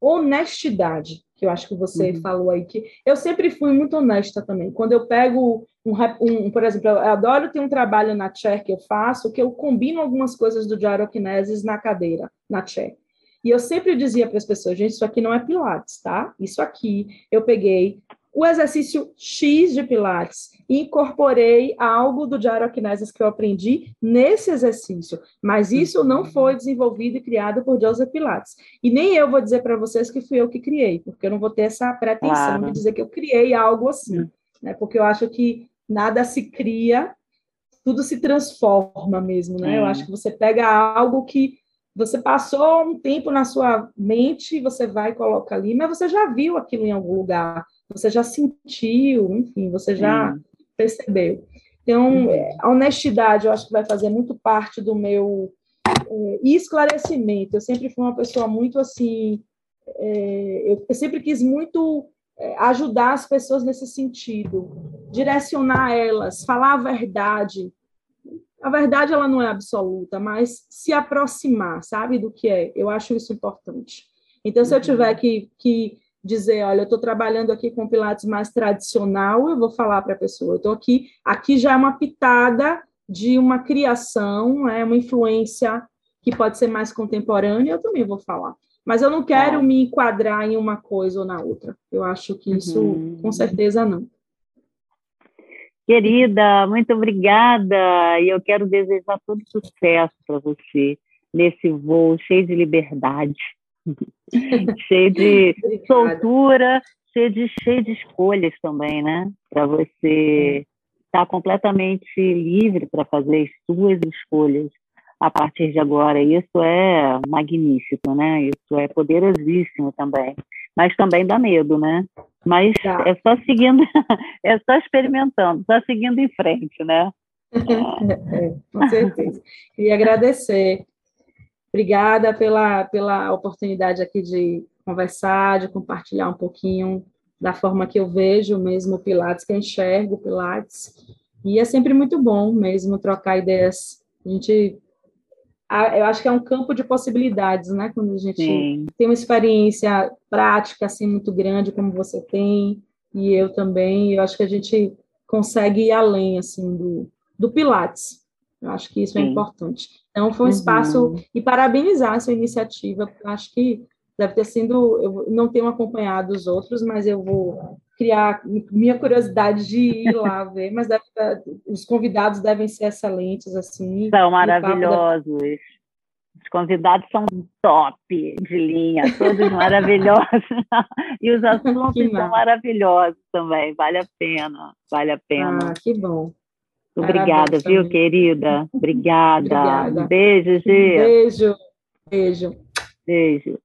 honestidade, que eu acho que você uhum. falou aí, que eu sempre fui muito honesta também. Quando eu pego um, um, por exemplo, eu adoro ter um trabalho na chair que eu faço, que eu combino algumas coisas do gyrokinesis na cadeira, na chair. E eu sempre dizia para as pessoas, gente, isso aqui não é pilates, tá? Isso aqui eu peguei o exercício X de Pilates e incorporei algo do gyrokinesis que eu aprendi nesse exercício, mas isso não foi desenvolvido e criado por Joseph Pilates. E nem eu vou dizer para vocês que fui eu que criei, porque eu não vou ter essa pretensão claro. de dizer que eu criei algo assim, hum. né? Porque eu acho que nada se cria, tudo se transforma mesmo, né? Eu acho que você pega algo que você passou um tempo na sua mente, você vai e coloca ali, mas você já viu aquilo em algum lugar você já sentiu, enfim, você já percebeu. Então, uhum. é, a honestidade, eu acho que vai fazer muito parte do meu é, esclarecimento. Eu sempre fui uma pessoa muito assim, é, eu, eu, sempre quis muito é, ajudar as pessoas nesse sentido, direcionar elas, falar a verdade. A verdade ela não é absoluta, mas se aproximar, sabe, do que é. Eu acho isso importante. Então, se eu tiver que, que dizer, olha, eu estou trabalhando aqui com Pilates mais tradicional, eu vou falar para a pessoa, eu estou aqui, aqui já é uma pitada de uma criação, é uma influência que pode ser mais contemporânea, eu também vou falar. Mas eu não quero é. me enquadrar em uma coisa ou na outra. Eu acho que isso, uhum. com certeza, não. Querida, muito obrigada. E eu quero desejar todo sucesso para você nesse voo cheio de liberdade cheio de soltura, cheio de, cheio de escolhas também, né? Para você estar tá completamente livre para fazer as suas escolhas a partir de agora. Isso é magnífico, né? Isso é poderosíssimo também. Mas também dá medo, né? Mas tá. é só seguindo, é só experimentando, só seguindo em frente, né? É, com certeza. Queria agradecer Obrigada pela, pela oportunidade aqui de conversar, de compartilhar um pouquinho da forma que eu vejo mesmo o Pilates, que eu enxergo o Pilates. E é sempre muito bom mesmo trocar ideias. A gente, eu acho que é um campo de possibilidades, né? Quando a gente Sim. tem uma experiência prática assim muito grande, como você tem e eu também, eu acho que a gente consegue ir além assim do, do Pilates. Eu acho que isso é Sim. é importante. Então, foi um uhum. espaço, e parabenizar essa iniciativa, acho que deve ter sido, eu não tenho acompanhado os outros, mas eu vou criar minha curiosidade de ir lá ver, mas deve, os convidados devem ser excelentes, assim. São maravilhosos. Deve... Os convidados são top de linha, todos maravilhosos. e os assuntos são maravilhosos também, vale a pena, vale a pena. Ah, que bom. Obrigada, Parabéns, viu, querida? Obrigada. Obrigada. Um beijo, Gi. beijo. Beijo. Beijo.